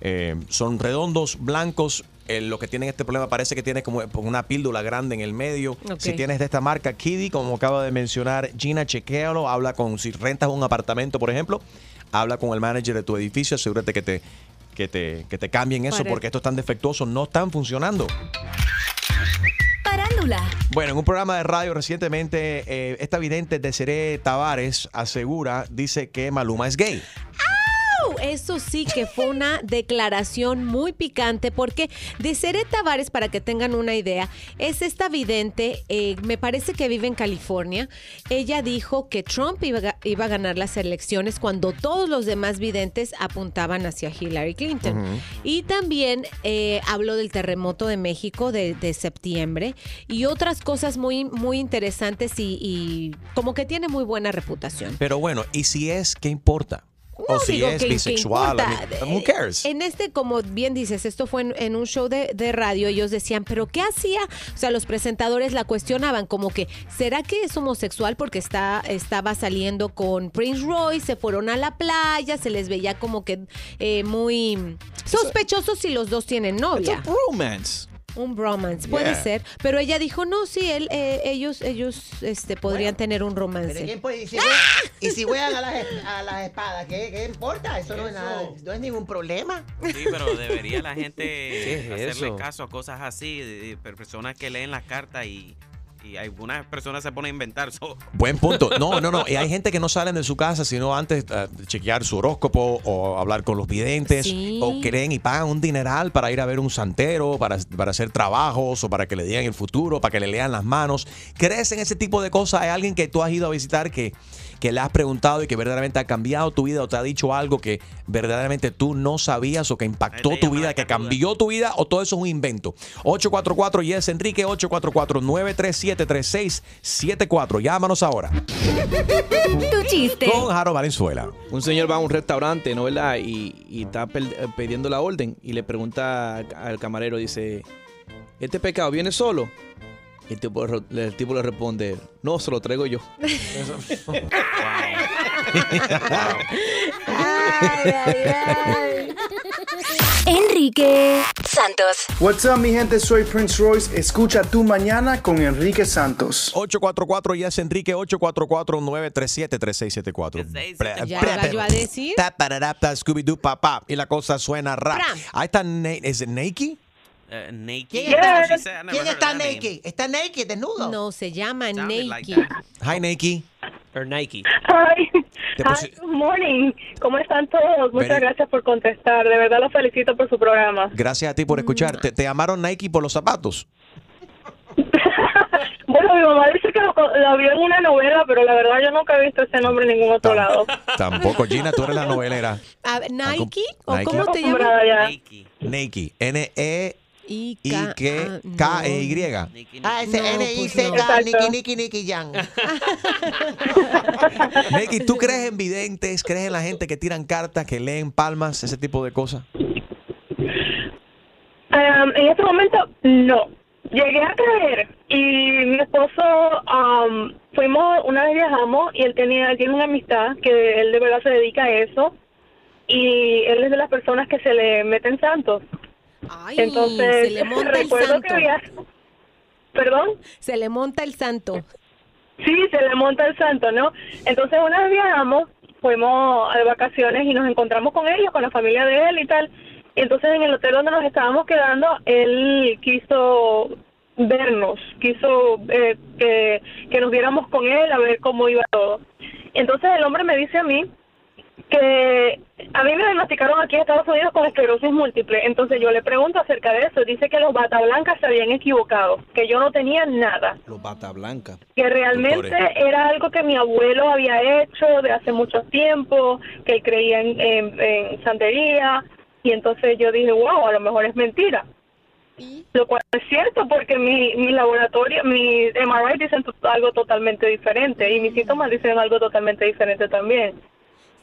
Eh, son redondos, blancos. eh, lo que tienen este problema parece que tiene como una píldora grande en el medio. Si tienes de esta marca Kiddy, como acaba de mencionar Gina, chequéalo. Habla con, si rentas un apartamento, por ejemplo, habla con el manager de tu edificio, asegúrate que te, que te, que te cambien eso porque estos están defectuosos, no están funcionando. Parándula. Bueno, en un programa de radio recientemente, eh, esta vidente Desiree Tavares asegura, dice que Maluma es gay. Eso sí que fue una declaración muy picante porque Desiree Tavares, para que tengan una idea, es esta vidente, eh, me parece que vive en California. Ella dijo que Trump iba, a ga- iba a ganar las elecciones cuando todos los demás videntes apuntaban hacia Hillary Clinton. Y también eh, habló del terremoto de México de, de septiembre y otras cosas muy, muy interesantes y, y como que tiene muy buena reputación. Pero bueno, ¿y si es, qué importa? O si digo es que- que bisexual. I mean, who cares? En este, como bien dices, esto fue en, en un show de, de radio, ellos decían, pero ¿qué hacía? O sea, los presentadores la cuestionaban como que, ¿será que es homosexual porque está, estaba saliendo con Prince Roy? Se fueron a la playa, se les veía como que eh, muy sospechosos si los dos tienen novia. It's a romance. Un bromance, puede Yeah. ser. Pero ella dijo, no, sí, él, eh, ellos, ellos este, podrían tener un romance. Pero ¿quién puede- y, si juegan, y si juegan a las, es- a las espadas, ¿qué, qué importa? Eso no es nada, no es ningún problema. Sí, pero debería la gente ¿Qué es hacerle eso? caso a cosas así, de, de personas que leen las cartas y, y algunas personas se ponen a inventar. So, Buen punto. No, no, no. Y hay gente que no salen de su casa sino antes de chequear su horóscopo o hablar con los videntes Sí. o creen y pagan un dineral para ir a ver un santero, para, para hacer trabajos o para que le digan el futuro, para que le lean las manos. ¿Crees en ese tipo de cosas? ¿Hay alguien que tú has ido a visitar que, que le has preguntado y que verdaderamente ha cambiado tu vida o te ha dicho algo que verdaderamente tú no sabías o que impactó tu vida, que cambió tu vida o todo eso es un invento? 844 Yes Enrique 844 937 3674. Llámanos ahora. Tu chiste. Con Jaro Valenzuela. Un señor va a un restaurante, ¿no verdad? Y, y está eh, pidiendo la orden y le pregunta al- al camarero, dice, ¿este pecado viene solo? Y el tipo, el tipo le responde, no, se lo traigo yo. Enrique Santos. What's up, mi gente? Soy Prince Royce. Escucha tu mañana con Enrique Santos. 844 Yes Enrique 844 937 3674. Ya iba yo a decir. Scooby-Doo, papá. Y la cosa suena rap. Ahí está, ¿es it Nike? Uh, naked. ¿Quién está, she said. ¿quién está naked? ¿Está naked, desnudo? No, se llama Sounded like Nike. Hi, Nike. Or Nike. Hi. Hi, good morning. ¿Cómo están todos? Muchas Very- gracias por contestar. De verdad los felicito por su programa. Gracias a ti por escuchar. ¿Te, te llamaron Nike por los zapatos? Bueno, mi mamá dice que lo, lo vio en una novela, pero la verdad yo nunca he visto ese nombre en ningún otro lado. Tampoco, Gina, tú eres la novelera. Ver, ¿Nike? ¿O Nike. cómo te llamas? Ya. Nike. Nike. N-E-I-K-E-Y. I-K- Nike, Ah, ese No, N-I-C-K, pues no. Nicky, Nicky, Nicky Jan. Nike, ¿tú crees en videntes? ¿Crees en la gente que tiran cartas, que leen palmas, ese tipo de cosas? Um, en este momento, no. Llegué a creer y mi esposo, um, fuimos, una vez viajamos y él tenía, tiene una amistad que él de verdad se dedica a eso y él es de las personas que se le meten santos. Ay, Entonces, se le monta el recuerdo santo. que había... ¿Perdón? Se le monta el santo. Sí, se le monta el santo, ¿no? Entonces una vez viajamos, fuimos de vacaciones y nos encontramos con ellos, con la familia de él y tal. Entonces en el hotel donde nos estábamos quedando, él quiso vernos, quiso eh, que, que nos viéramos con él a ver cómo iba todo. Entonces el hombre me dice a mí que a mí me diagnosticaron aquí en Estados Unidos con esclerosis múltiple. Entonces yo le pregunto acerca de eso. Dice que los bata blancas se habían equivocado, que yo no tenía nada Los bata blanca. que realmente Doctores. era algo que mi abuelo había hecho de hace mucho tiempo, que él creía en, en, en santería, y entonces yo dije, wow, a lo mejor es mentira. Lo cual es cierto porque mi, mi laboratorio, mi MRI dicen algo totalmente diferente y mis síntomas dicen algo totalmente diferente también.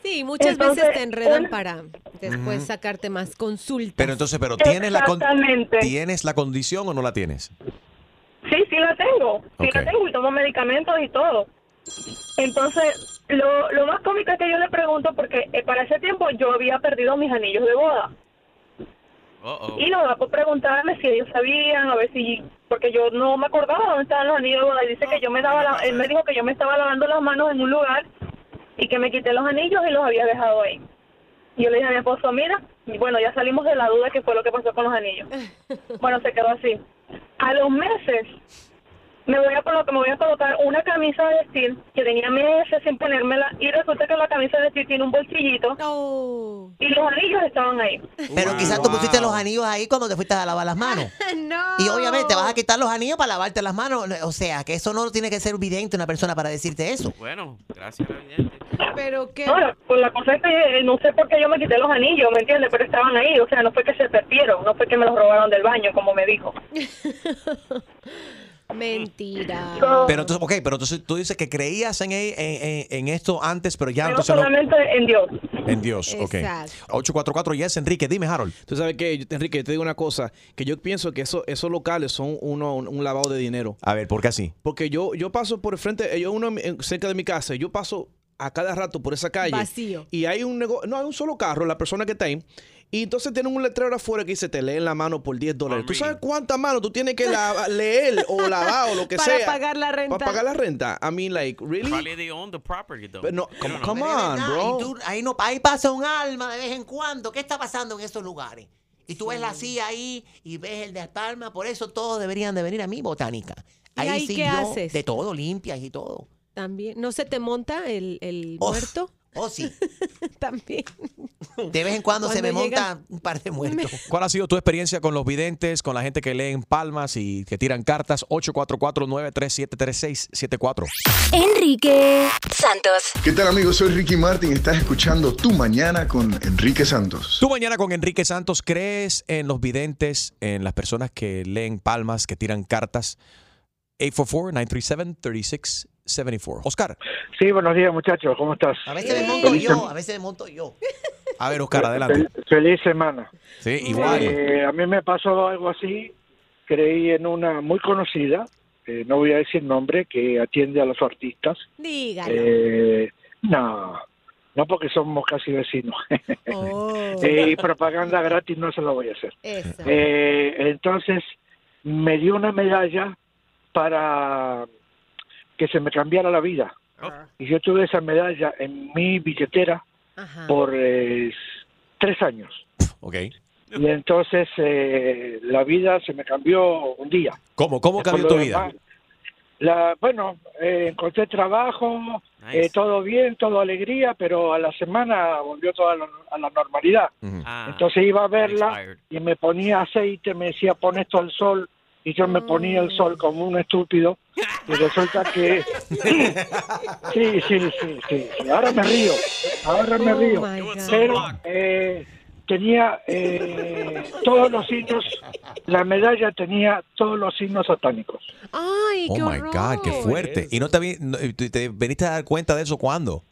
Sí, muchas Entonces, veces te enredan para después sacarte más consultas. Pero entonces, pero ¿tienes la, con-. ¿tienes la condición o no la tienes? Sí, sí la tengo. Sí la tengo y tomo medicamentos y todo. Entonces, lo, lo más cómico es que yo le pregunto porque eh, para ese tiempo yo había perdido mis anillos de boda. Y lo va por preguntarme si ellos sabían, a ver si, porque yo no me acordaba dónde estaban los anillos de boda. Y dice que yo me daba, la- él me dijo que yo me estaba lavando las manos en un lugar y que me quité los anillos y los había dejado ahí. Y yo le dije a mi esposo, mira, y bueno, ya salimos de la duda que fue lo que pasó con los anillos. Bueno, se quedó así. A los meses me voy a colocar, me voy a colocar una camisa de vestir que tenía meses sin ponérmela y resulta que la camisa de vestir tiene un bolsillito Oh. y los anillos estaban ahí. Pero quizás tú pusiste los anillos ahí cuando te fuiste a lavar las manos. no. Y obviamente vas a quitar los anillos para lavarte las manos. O sea, que eso no tiene que ser evidente una persona para decirte eso. Bueno, gracias. Pero qué. No, pues la cosa es que eh, no sé por qué yo me quité los anillos, ¿me entiendes? Pero estaban ahí, o sea, no fue que se perdieron, no fue que me los robaron del baño, como me dijo. Mentira. Pero entonces, ok, pero entonces tú dices que creías en, en, en- en esto antes, pero ya Creo entonces no. solamente en Dios. En Dios, ok. Exacto. 844 yes, Enrique, dime, Harold. Tú sabes que, Enrique, yo te digo una cosa, que yo pienso que eso, esos locales son uno, un, un lavado de dinero. A ver, ¿por qué así? Porque yo, yo paso por el frente, yo uno cerca de mi casa, yo paso a cada rato por esa calle. Vacío. Y hay un negocio, no, hay un solo carro, la persona que está ahí. Y entonces tienen un letrero afuera que dice, te leen la mano por 10 dólares. ¿Tú sabes cuántas manos tú tienes que la- leer o lavar o lo que Para sea? pagar la renta. Para pagar la renta. I mean, like, really? Probably they own the property though. But no, come, come on, verdad, bro. y tú- ahí, no, ahí pasa un alma de vez en cuando. ¿Qué está pasando en esos lugares? Y tú ves la CIA ahí y ves el de Palma. Por eso todos deberían de venir a mi botánica. ¿Y Ahí ahí sí qué yo, haces? de todo, limpias y todo. También. ¿No se te monta el, el Uf. muerto? Oh, sí. También. De vez en cuando, se me llega- monta un par de muertos. ¿Cuál ha sido tu experiencia con los videntes, con la gente que leen palmas y que tiran cartas? 844-937-3674. Enrique Santos. ¿Qué tal amigos? Soy Ricky Martin y estás escuchando Tu Mañana con Enrique Santos. Tú mañana con Enrique Santos, ¿crees en los videntes, en las personas que leen palmas, que tiran cartas? 844-937-3674. Oscar. Sí, buenos días muchachos, ¿cómo estás? A veces me monto yo, a veces me monto yo. A ver, Oscar, adelante. Fel- feliz semana. Sí, igual. Eh, a mí me pasó algo así, creí en una muy conocida, eh, no voy a decir nombre, que atiende a los artistas. Dígalo. Eh, no, no porque somos casi vecinos. Oh. Eh, y propaganda gratis no se lo voy a hacer. Eso. Eh, entonces me dio una medalla para que se me cambiara la vida. Y yo tuve esa medalla en mi billetera por eh, tres años. Ok. Y entonces eh, la vida se me cambió un día. ¿Cómo? ¿Cómo cambió tu vida? La, bueno, eh, encontré trabajo, eh, todo bien, todo alegría, pero a la semana volvió toda a la, a la normalidad. Ah, Entonces iba a verla y me ponía aceite, me decía pon esto al sol y yo me ponía el sol como un estúpido y resulta que sí, sí, sí, sí, sí. ahora me río, ahora me Oh río, pero eh, tenía eh, todos los signos, la medalla tenía todos los signos satánicos. Ay, Oh qué my God, qué fuerte. ¿Y no te, vi- no- te, te veniste a dar cuenta de eso cuándo?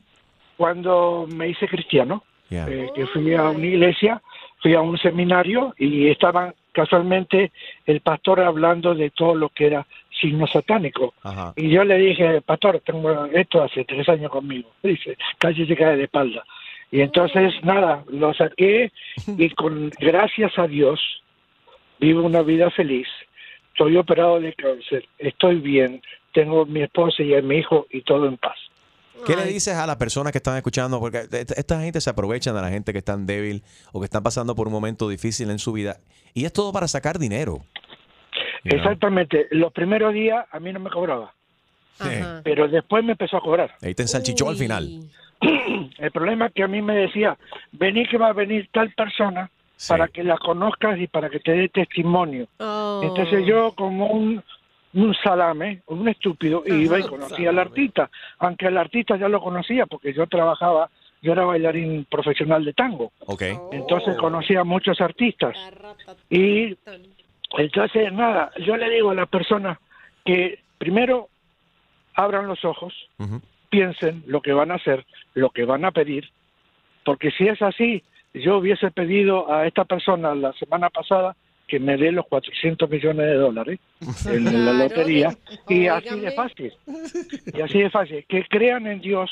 Cuando me hice cristiano, eh, que fui a una iglesia, fui a un seminario y estaban casualmente el pastor hablando de todo lo que era signo satánico. Ajá. Y yo le dije, pastor, tengo esto hace tres años conmigo. Dice, casi se cae de espalda. Y entonces, nada, lo saqué y con gracias a Dios vivo una vida feliz. Estoy operado de cáncer, estoy bien, tengo mi esposa y a mi hijo y todo en paz. ¿Qué le dices a las personas que están escuchando? Porque esta gente se aprovechan de la gente que están débil o que están pasando por un momento difícil en su vida. Y es todo para sacar dinero. You know? Exactamente, los primeros días a mí no me cobraba, Sí. pero después me empezó a cobrar. Ahí te ensalchichó al final. El problema es que a mí me decía, vení que va a venir tal persona para que la conozcas y para que te dé testimonio. Oh. Entonces yo como un, un salame, un estúpido, iba y conocía al artista, aunque al artista ya lo conocía porque yo trabajaba, yo era bailarín profesional de tango. Ok. Entonces conocía a muchos artistas. Y entonces, nada, yo le digo a las personas que primero abran los ojos, piensen lo que van a hacer, lo que van a pedir, porque si es así, yo hubiese pedido a esta persona la semana pasada que me dé los 400 millones de dólares en la lotería y así de fácil, y así de fácil, que crean en Dios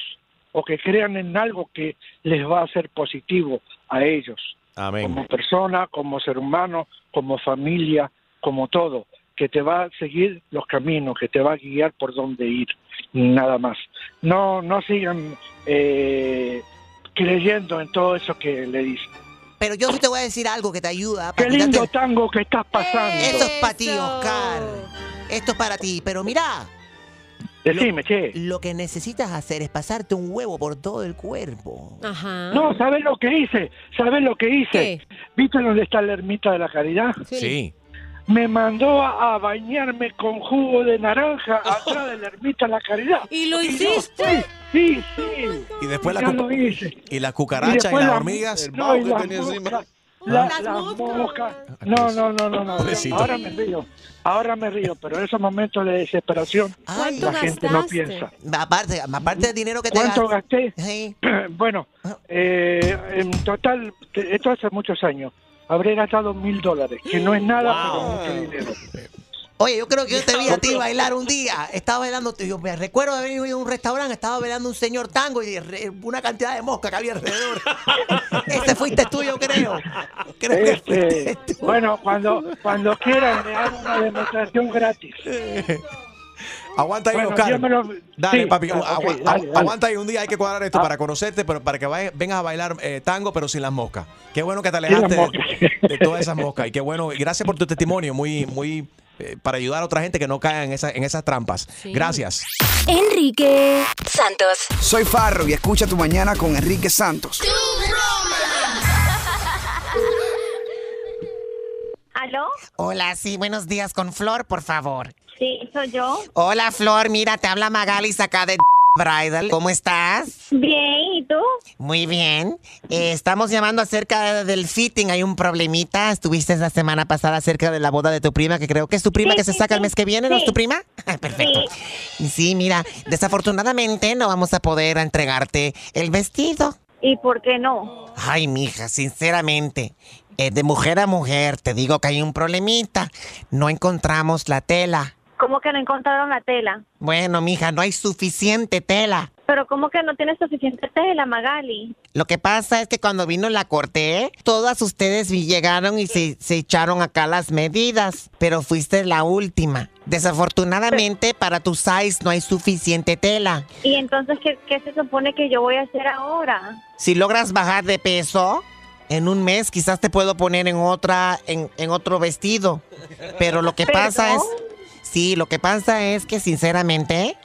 o que crean en algo que les va a ser positivo a ellos Amén. como persona, como ser humano, como familia, como todo, que te va a seguir los caminos, que te va a guiar por dónde ir, nada más. No, no sigan eh, creyendo en todo eso que le dicen. Pero yo sí te voy a decir algo que te ayuda. Qué para quitarte- lindo tango que estás pasando. Eso es para ti, Oscar. Esto es para ti. Pero mira. Decime, che. Lo que necesitas hacer es pasarte un huevo por todo el cuerpo. Ajá. No, ¿sabes lo que hice? ¿Sabes lo que hice? ¿Viste dónde está la ermita de la caridad? Sí. Me mandó a, a bañarme con jugo de naranja atrás de la ermita de la caridad. ¿Y lo yo hiciste? Sí, sí. Y después la lo y las cucarachas y, las la- hormigas. no, y las moscas, La- Las las moscas. moscas. No, no, no, no, no. Ahora me río. Ahora me río, pero en esos momentos de desesperación ¿Cuánto la gente no piensa. Aparte, aparte del dinero que te ¿Cuánto gasté? Sí. bueno, eh, en total, esto hace muchos años, habré gastado mil dólares, que no es nada, pero mucho dinero. Oye, yo creo que yo te vi a ti bailar un día. Estaba bailando, yo me recuerdo haber ido a un restaurante, estaba bailando un señor tango y re- una cantidad de mosca que había alrededor. Ese fuiste tú, yo creo. Creo que fuiste Este, tú. bueno, cuando, cuando quieran me hago una demostración gratis. Aguanta ahí, Bueno, Oscar. lo- Dale, sí, papi. dale, dale. Aguanta ahí un día, hay que cuadrar esto Ah. para conocerte, pero para que vengas a bailar eh, tango, pero sin las moscas. Qué bueno que te alejaste de, de todas esas moscas. Y qué bueno, y gracias por tu testimonio, muy, muy eh, para ayudar a otra gente que no caiga en, esa- en esas trampas. Gracias. Enrique Santos. Soy Farro y escucha tu mañana con Enrique Santos. ¿Aló? Hola, sí, buenos días con Flor, por favor. Sí, soy yo. Hola, Flor, mira, te habla Magalis acá de Bridal. ¿Cómo estás? Bien, ¿y tú? Muy bien. Eh, estamos llamando acerca del fitting. Hay un problemita. Estuviste la semana pasada acerca de la boda de tu prima, que creo que es tu prima Sí, que se sí, saca el mes que viene, ¿no es tu prima? Ah, Perfecto. Sí, mira, desafortunadamente no vamos a poder entregarte el vestido. ¿Y por qué no? Ay, mija, sinceramente, eh, de mujer a mujer, te digo que hay un problemita. No encontramos la tela. ¿Cómo que no encontraron la tela? Bueno, mija, no hay suficiente tela. Pero ¿cómo que no tienes suficiente tela, Magali? Lo que pasa es que cuando vino la corte, todas ustedes llegaron y se, se echaron acá las medidas, pero fuiste la última. Desafortunadamente, para tu size no hay suficiente tela. ¿Y entonces qué, qué se supone que yo voy a hacer ahora? Si logras bajar de peso, en un mes quizás te puedo poner en otra, en, en otro vestido. Pero lo que pasa es. Sí, lo que pasa es que sinceramente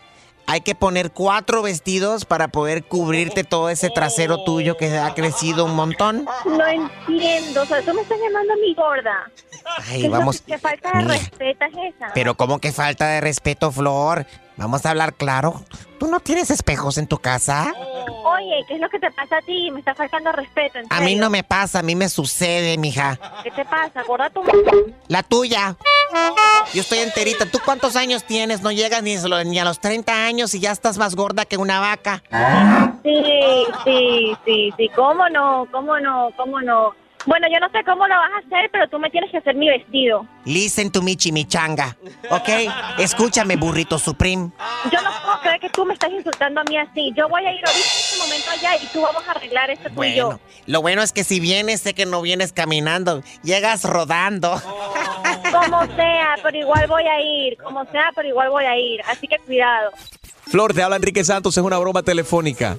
hay que poner cuatro vestidos para poder cubrirte todo ese trasero tuyo que ha crecido un montón. No entiendo. O sea, tú me estás llamando a mi gorda. Ay, ¿Qué, vamos. ¿Qué falta de Mira, respeto es esa? Pero como que falta de respeto, Flor. Vamos a hablar claro. ¿Tú no tienes espejos en tu casa? Oye, ¿qué es lo que te pasa a ti? Me está faltando respeto, en A mí no me pasa, a mí me sucede, mija. ¿Qué te pasa? Gorda tu... La tuya. Yo estoy enterita. ¿Tú cuántos años tienes? No llegas ni a los 30 años y ya estás más gorda que una vaca. Sí, sí, sí, sí. ¿Cómo no? ¿Cómo no? ¿Cómo no? Bueno, yo no sé cómo lo vas a hacer, pero tú me tienes que hacer mi vestido. Listen to mi chimichanga. ¿Ok? Escúchame, burrito supreme. Yo no puedo creer que tú me estás insultando a mí así. Yo voy a ir ahorita en este momento allá y tú vamos a arreglar esto tú y yo. Bueno, lo bueno es que si vienes, sé que no vienes caminando. Llegas rodando. Como sea, pero igual voy a ir. Como sea, pero igual voy a ir. Así que cuidado. Flor, te habla Enrique Santos, es una broma telefónica.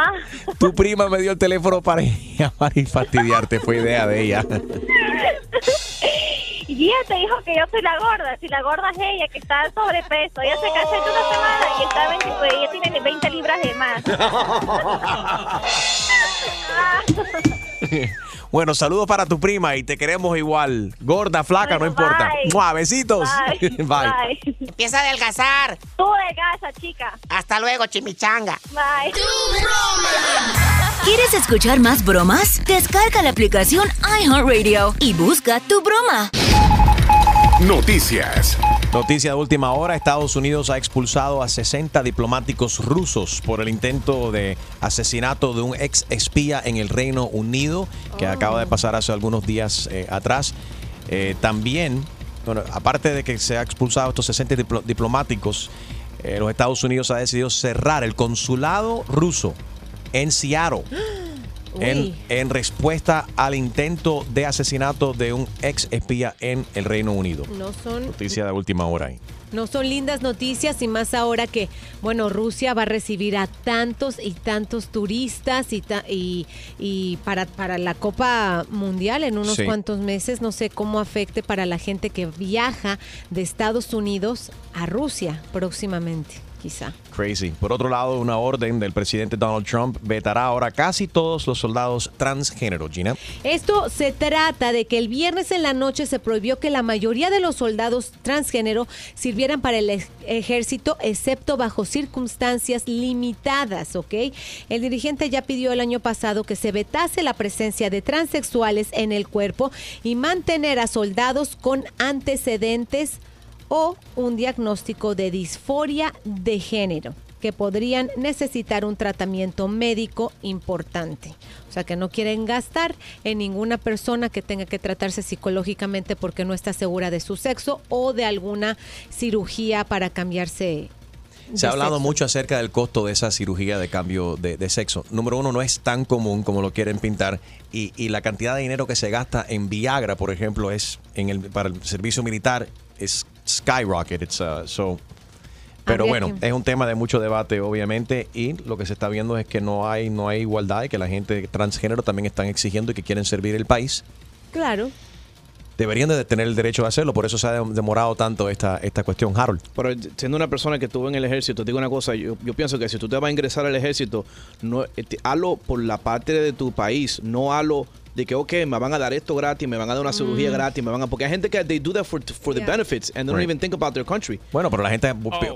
Ah, Tu prima me dio el teléfono para llamar y fastidiarte, fue idea de ella. y ella te dijo que yo soy la gorda. Si la gorda es ella, que está sobrepeso. Ella se casó en una semana y está 20, pues, ella tiene 20 libras de más. Bueno, saludos para tu prima y te queremos igual. Gorda, flaca, no importa. bye. ¡Mua! Besitos. Bye. Bye. Bye. Empieza a adelgazar. Tú delgaza, chica. Hasta luego, chimichanga. Bye. ¿Quieres escuchar más bromas? Descarga la aplicación iHeartRadio y busca tu broma. Noticias. Noticia de última hora, Estados Unidos ha expulsado a 60 diplomáticos rusos por el intento de asesinato de un ex espía en el Reino Unido que acaba de pasar hace algunos días eh, atrás. Eh, también, bueno, aparte de que se ha expulsado a estos 60 diplo- diplomáticos, eh, los Estados Unidos ha decidido cerrar el consulado ruso en Seattle. En, respuesta al intento de asesinato de un ex espía en el Reino Unido. No son Noticia de última hora ahí. No son lindas noticias y más ahora que, bueno, Rusia va a recibir a tantos y tantos turistas y, ta- y, y para, para la Copa Mundial en unos Sí. cuantos meses, no sé cómo afecte para la gente que viaja de Estados Unidos a Rusia próximamente. Quizá. Crazy. Por otro lado, una orden del presidente Donald Trump vetará ahora casi todos los soldados transgénero, Gina. Esto se trata de que el viernes en la noche se prohibió que la mayoría de los soldados transgénero sirvieran para el ej- ejército, excepto bajo circunstancias limitadas, ¿ok? El dirigente ya pidió el año pasado que se vetase la presencia de transexuales en el cuerpo y mantener a soldados con antecedentes o un diagnóstico de disforia de género que podrían necesitar un tratamiento médico importante. O sea, que no quieren gastar en ninguna persona que tenga que tratarse psicológicamente porque no está segura de su sexo o de alguna cirugía para cambiarse. Se ha hablado sexo. mucho acerca del costo de esa cirugía de cambio de, de sexo. Número uno, no es tan común como lo quieren pintar y, y la cantidad de dinero que se gasta en Viagra, por ejemplo, es en el, para el servicio militar es skyrocket. It's, uh, so, pero Habría bueno, que- es un tema de mucho debate, obviamente, y lo que se está viendo es que no hay, no hay igualdad y que la gente transgénero también están exigiendo y que quieren servir el país. Claro. Deberían de tener el derecho de hacerlo, por eso se ha demorado tanto esta, esta cuestión, Harold. Pero siendo una persona que estuvo en el ejército, te digo una cosa, yo, yo pienso que si tú te vas a ingresar al ejército, no, eh, te- hazlo por la parte de tu país, no hazlo de que, ok, me van a dar esto gratis, me van a dar una cirugía Mm. gratis, me van a... Porque hay gente que they do that for, for the Yeah. benefits and they don't Right. even think about their country. Bueno, pero la gente,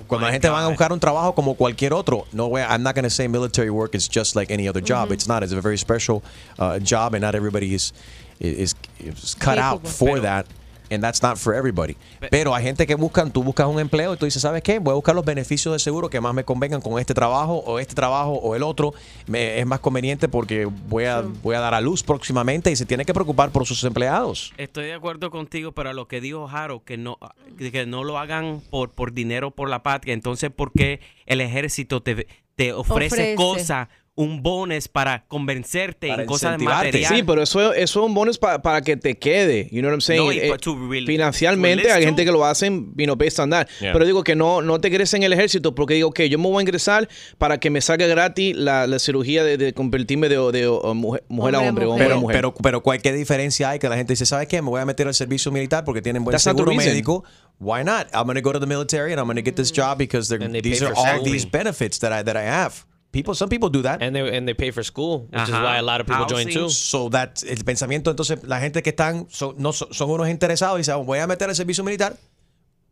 cuando la gente va a buscar un trabajo como cualquier otro, no a- I'm not going to say military work is just like any other job. Mhm. It's not. It's a very special uh, job, and not everybody is is, is cut out Capable. for that. And that's not for everybody. Pero hay gente que buscan, tú buscas un empleo y tú dices, ¿sabes qué? Voy a buscar los beneficios de seguro que más me convengan con este trabajo o este trabajo o el otro. Me, es más conveniente porque voy a, voy a dar a luz próximamente y se tiene que preocupar por sus empleados. Estoy de acuerdo contigo, pero a lo que dijo Jaro, que no, que no lo hagan por, por dinero, por la patria. Entonces, ¿por qué el ejército te, te ofrece, Ofrece. cosas, un bonus para convencerte en cosas de material? Sí, pero eso, eso es un bonus pa- para que te quede. You know what I'm saying? No, Eh, rel- financialmente hay gente que lo hacen, you know, based on that. Yeah. Pero digo que no, no te ingreses en el ejército porque digo que yo me voy a ingresar para que me salga gratis la, la cirugía de, de convertirme de, de, mujer, mujer a hombre, hombre a Pero, mujer. pero, pero cualquier diferencia hay que la gente dice, ¿sabes qué? Me voy a meter al servicio militar porque tienen buen That's seguro médico. Why not? I'm going to go to the military and I'm going to get this job because these pay are for all these benefits that I that I have. People, some people do that. And they, and they pay for school, which is why a lot of people join too. So that el pensamiento, entonces, la gente que están, son, no, son unos interesados y dicen, voy a meter al servicio militar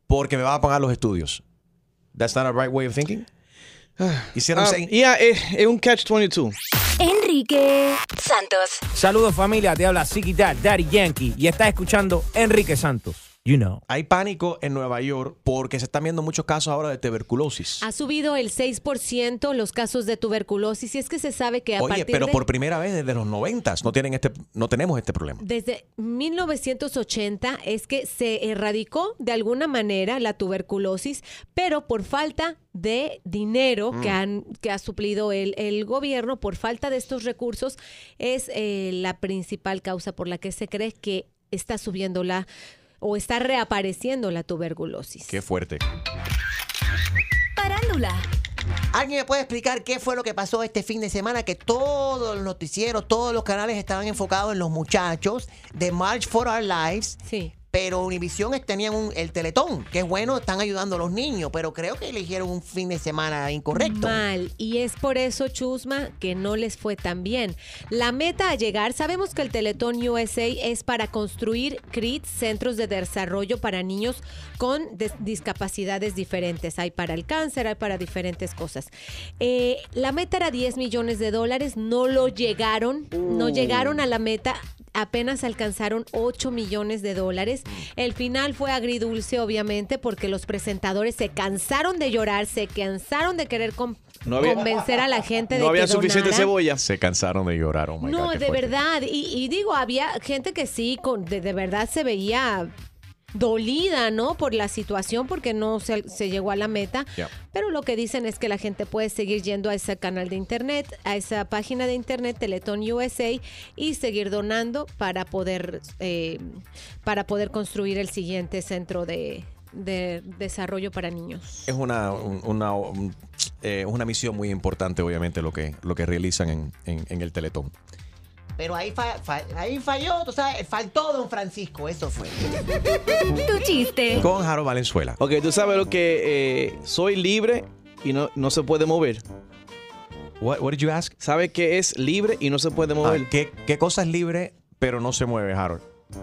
porque me va a pagar los estudios. That's not a right way of thinking. You see what I'm Ah, saying? yeah, es, es un catch-22. Enrique Santos. Saludos familia, te habla Siki Dad, Daddy Yankee y estás escuchando Enrique Santos. You know. Hay pánico en Nueva York porque se están viendo muchos casos ahora de tuberculosis. Ha subido el 6% los casos de tuberculosis y es que se sabe que a Oye, partir pero de... por primera vez desde los 90 no tienen este no tenemos este problema. Desde 1980 es que se erradicó de alguna manera la tuberculosis, pero por falta de dinero que, Mm. han, que ha suplido el, el gobierno, por falta de estos recursos, es eh, la principal causa por la que se cree que está subiendo la o está reapareciendo la tuberculosis. Qué fuerte. Parándula. ¿Alguien me puede explicar qué fue lo que pasó este fin de semana? Que todos los noticieros, todos los canales estaban enfocados en los muchachos de March for Our Lives. Sí. Pero Univision tenían un, el teletón, que es bueno, están ayudando a los niños, pero creo que eligieron un fin de semana incorrecto. Mal. Y es por eso, Chusma, que no les fue tan bien. La meta a llegar, sabemos que el Teletón USA es para construir CRIT, centros de desarrollo para niños con des- discapacidades diferentes. Hay para el cáncer, hay para diferentes cosas. Eh, la meta era 10 millones de dólares, no lo llegaron, no llegaron a la meta. Apenas alcanzaron 8 millones de dólares. El final fue agridulce, obviamente, porque los presentadores se cansaron de llorar, se cansaron de querer No había- convencer a la gente de No había que suficiente donara. cebolla. Se cansaron de llorar, oh my No, God, de fuerte. verdad. Y, y digo, había gente que sí, con, de, de verdad se veía dolida, ¿no? Por la situación, porque no se, se llegó a la meta. Yeah. Pero lo que dicen es que la gente puede seguir yendo a ese canal de internet, a esa página de internet, Teletón USA, y seguir donando para poder, eh, para poder construir el siguiente centro de, de desarrollo para niños. Es una, un- una, un- eh, una misión muy importante, obviamente, lo que, lo que realizan en, en- en el Teletón. Pero ahí, fa- fa- ahí falló, tú sabes, faltó Don Francisco, eso fue. Tu chiste. Con Jaro Valenzuela. Ok, tú sabes lo que eh, soy libre y no, no se puede mover? What, what did you ask? ¿Sabe qué es libre y no se puede Ah, mover? ¿qué, ¿Qué cosa es libre pero no se mueve, Harold?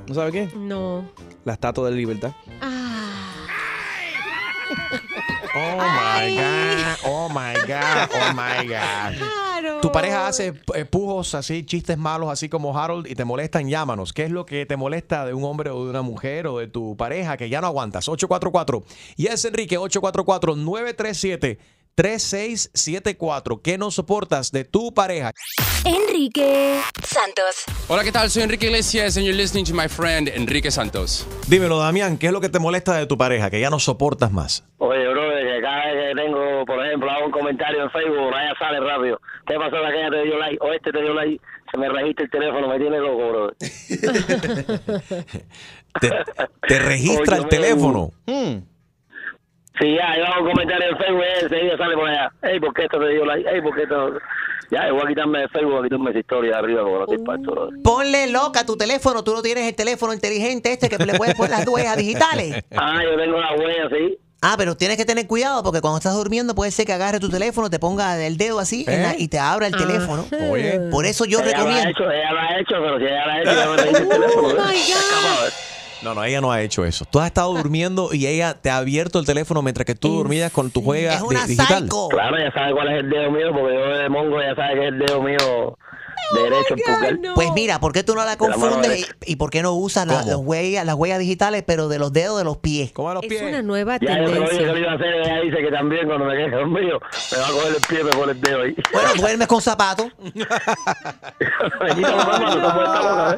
¿No sabe qué? No. La estatua de la libertad. Oh my God, oh my God, oh my God. Tu pareja hace eh, pujos así, chistes malos, así como Harold, y te molestan, llámanos. ¿Qué es lo que te molesta de un hombre o de una mujer o de tu pareja que ya no aguantas? 844. Y es Enrique, 844-937-3674. ¿Qué no soportas de tu pareja? Enrique Santos. Hola, ¿qué tal? Soy Enrique Iglesias and you're listening to my friend Enrique Santos. Dímelo, Damián, ¿qué es lo que te molesta de tu pareja que ya no soportas más? Oye, que que tengo, por ejemplo, hago un comentario en Facebook, vaya sale rápido. ¿Qué pasó que aquella te dio like? O este te dio like. Se me registra el teléfono, me tiene loco, bro. Te, te registra Oye, el teléfono. Sí, ya, yo hago un comentario en Facebook y enseguida sale por allá. Ey, ¿por qué esto te dio like? Ey, ¿por qué esto...? Ya, voy a quitarme de Facebook, voy a quitarme esa historia de arriba, como no bro. Ponle loca a tu teléfono. Tú no tienes el teléfono inteligente este que le puedes poner las huellas digitales. Ah, yo tengo la huella, sí. Ah, pero tienes que tener cuidado porque cuando estás durmiendo puede ser que agarre tu teléfono, te ponga el dedo así en la- y te abra el teléfono. Oye. Por eso yo Ella lo ha recomiendo. hecho, ella lo ha hecho, pero si ella lo ha hecho, ya me el teléfono. bro. No, no, ella no ha hecho eso. Tú has estado durmiendo y ella te ha abierto el teléfono mientras que tú dormías con tu juega di- digital. Claro, ya sabe cuál es el dedo mío, porque yo de mongo ya sabe que es el dedo mío derecho, el pulgar. Pues mira, ¿por qué tú no la la confundes derecha. y, y por qué no usas la- las huellas, las huellas digitales, pero de los dedos de los pies? ¿Cómo los Es una nueva Ya yo tendencia. iba a hacer, ella dice que también cuando me quede conmigo, me va a coger el pie y me pone el dedo ahí. Bueno, duermes con zapatos. No ¿eh?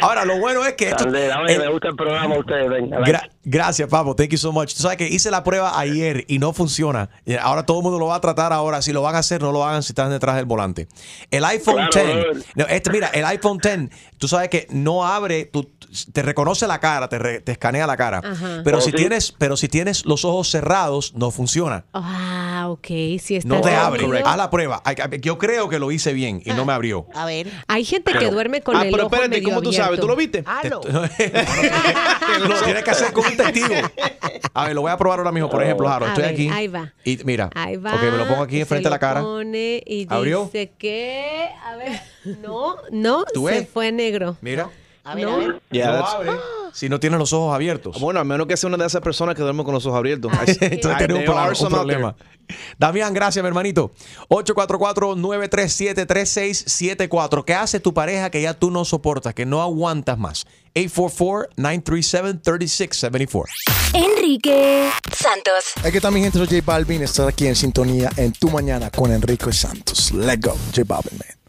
Ahora, lo bueno es que esto. Candela, oye, el- me gusta el programa a ustedes, venga. Gra- gracias, Papo. Thank you so much. Tú sabes que hice la prueba ayer y no funciona. Y Ahora todo el mundo lo va a tratar ahora. Si lo van a hacer, no lo hagan si están detrás del volante. El iPhone Claro, 10. brother. no, este, mira, el iPhone 10, tú sabes que no abre, tú- te reconoce la cara, te, re- te escanea la cara. Ajá. Pero Oh, si sí. tienes, pero si tienes los ojos cerrados, no funciona. Ah, ok. Si está No te abre. dormido. Haz la prueba. Yo creo que lo hice bien y no me abrió. A ver. Hay gente que duerme con Ah, el pero ojo espérate, medio ¿cómo tú sabes? ¿Tú lo viste? lo tienes que hacer con un testigo. A ver, lo voy a probar ahora mismo, por ejemplo, Harold. Estoy ver, aquí. ahí va. Y mira. Ahí va. Ok, me lo pongo aquí enfrente de la cara. Pone y ¿Abrió? dice que. A ver. No, no, ¿Tú se ves? fue negro. Mira. no. Ya, no that's- abre si no tienes los ojos abiertos. Bueno, a menos que sea una de esas personas que duerme con los ojos abiertos. Entonces tenemos un, problema- un problema. Damián, gracias, mi hermanito. 844-937-3674. ¿Qué hace tu pareja que ya tú no soportas, que no aguantas más? 844-937-3674. Enrique Santos. Hey, ¿qué tal mi gente? Soy J Balvin. Estar aquí en sintonía en Tu Mañana con Enrique Santos. Let's go, J Balvin, man.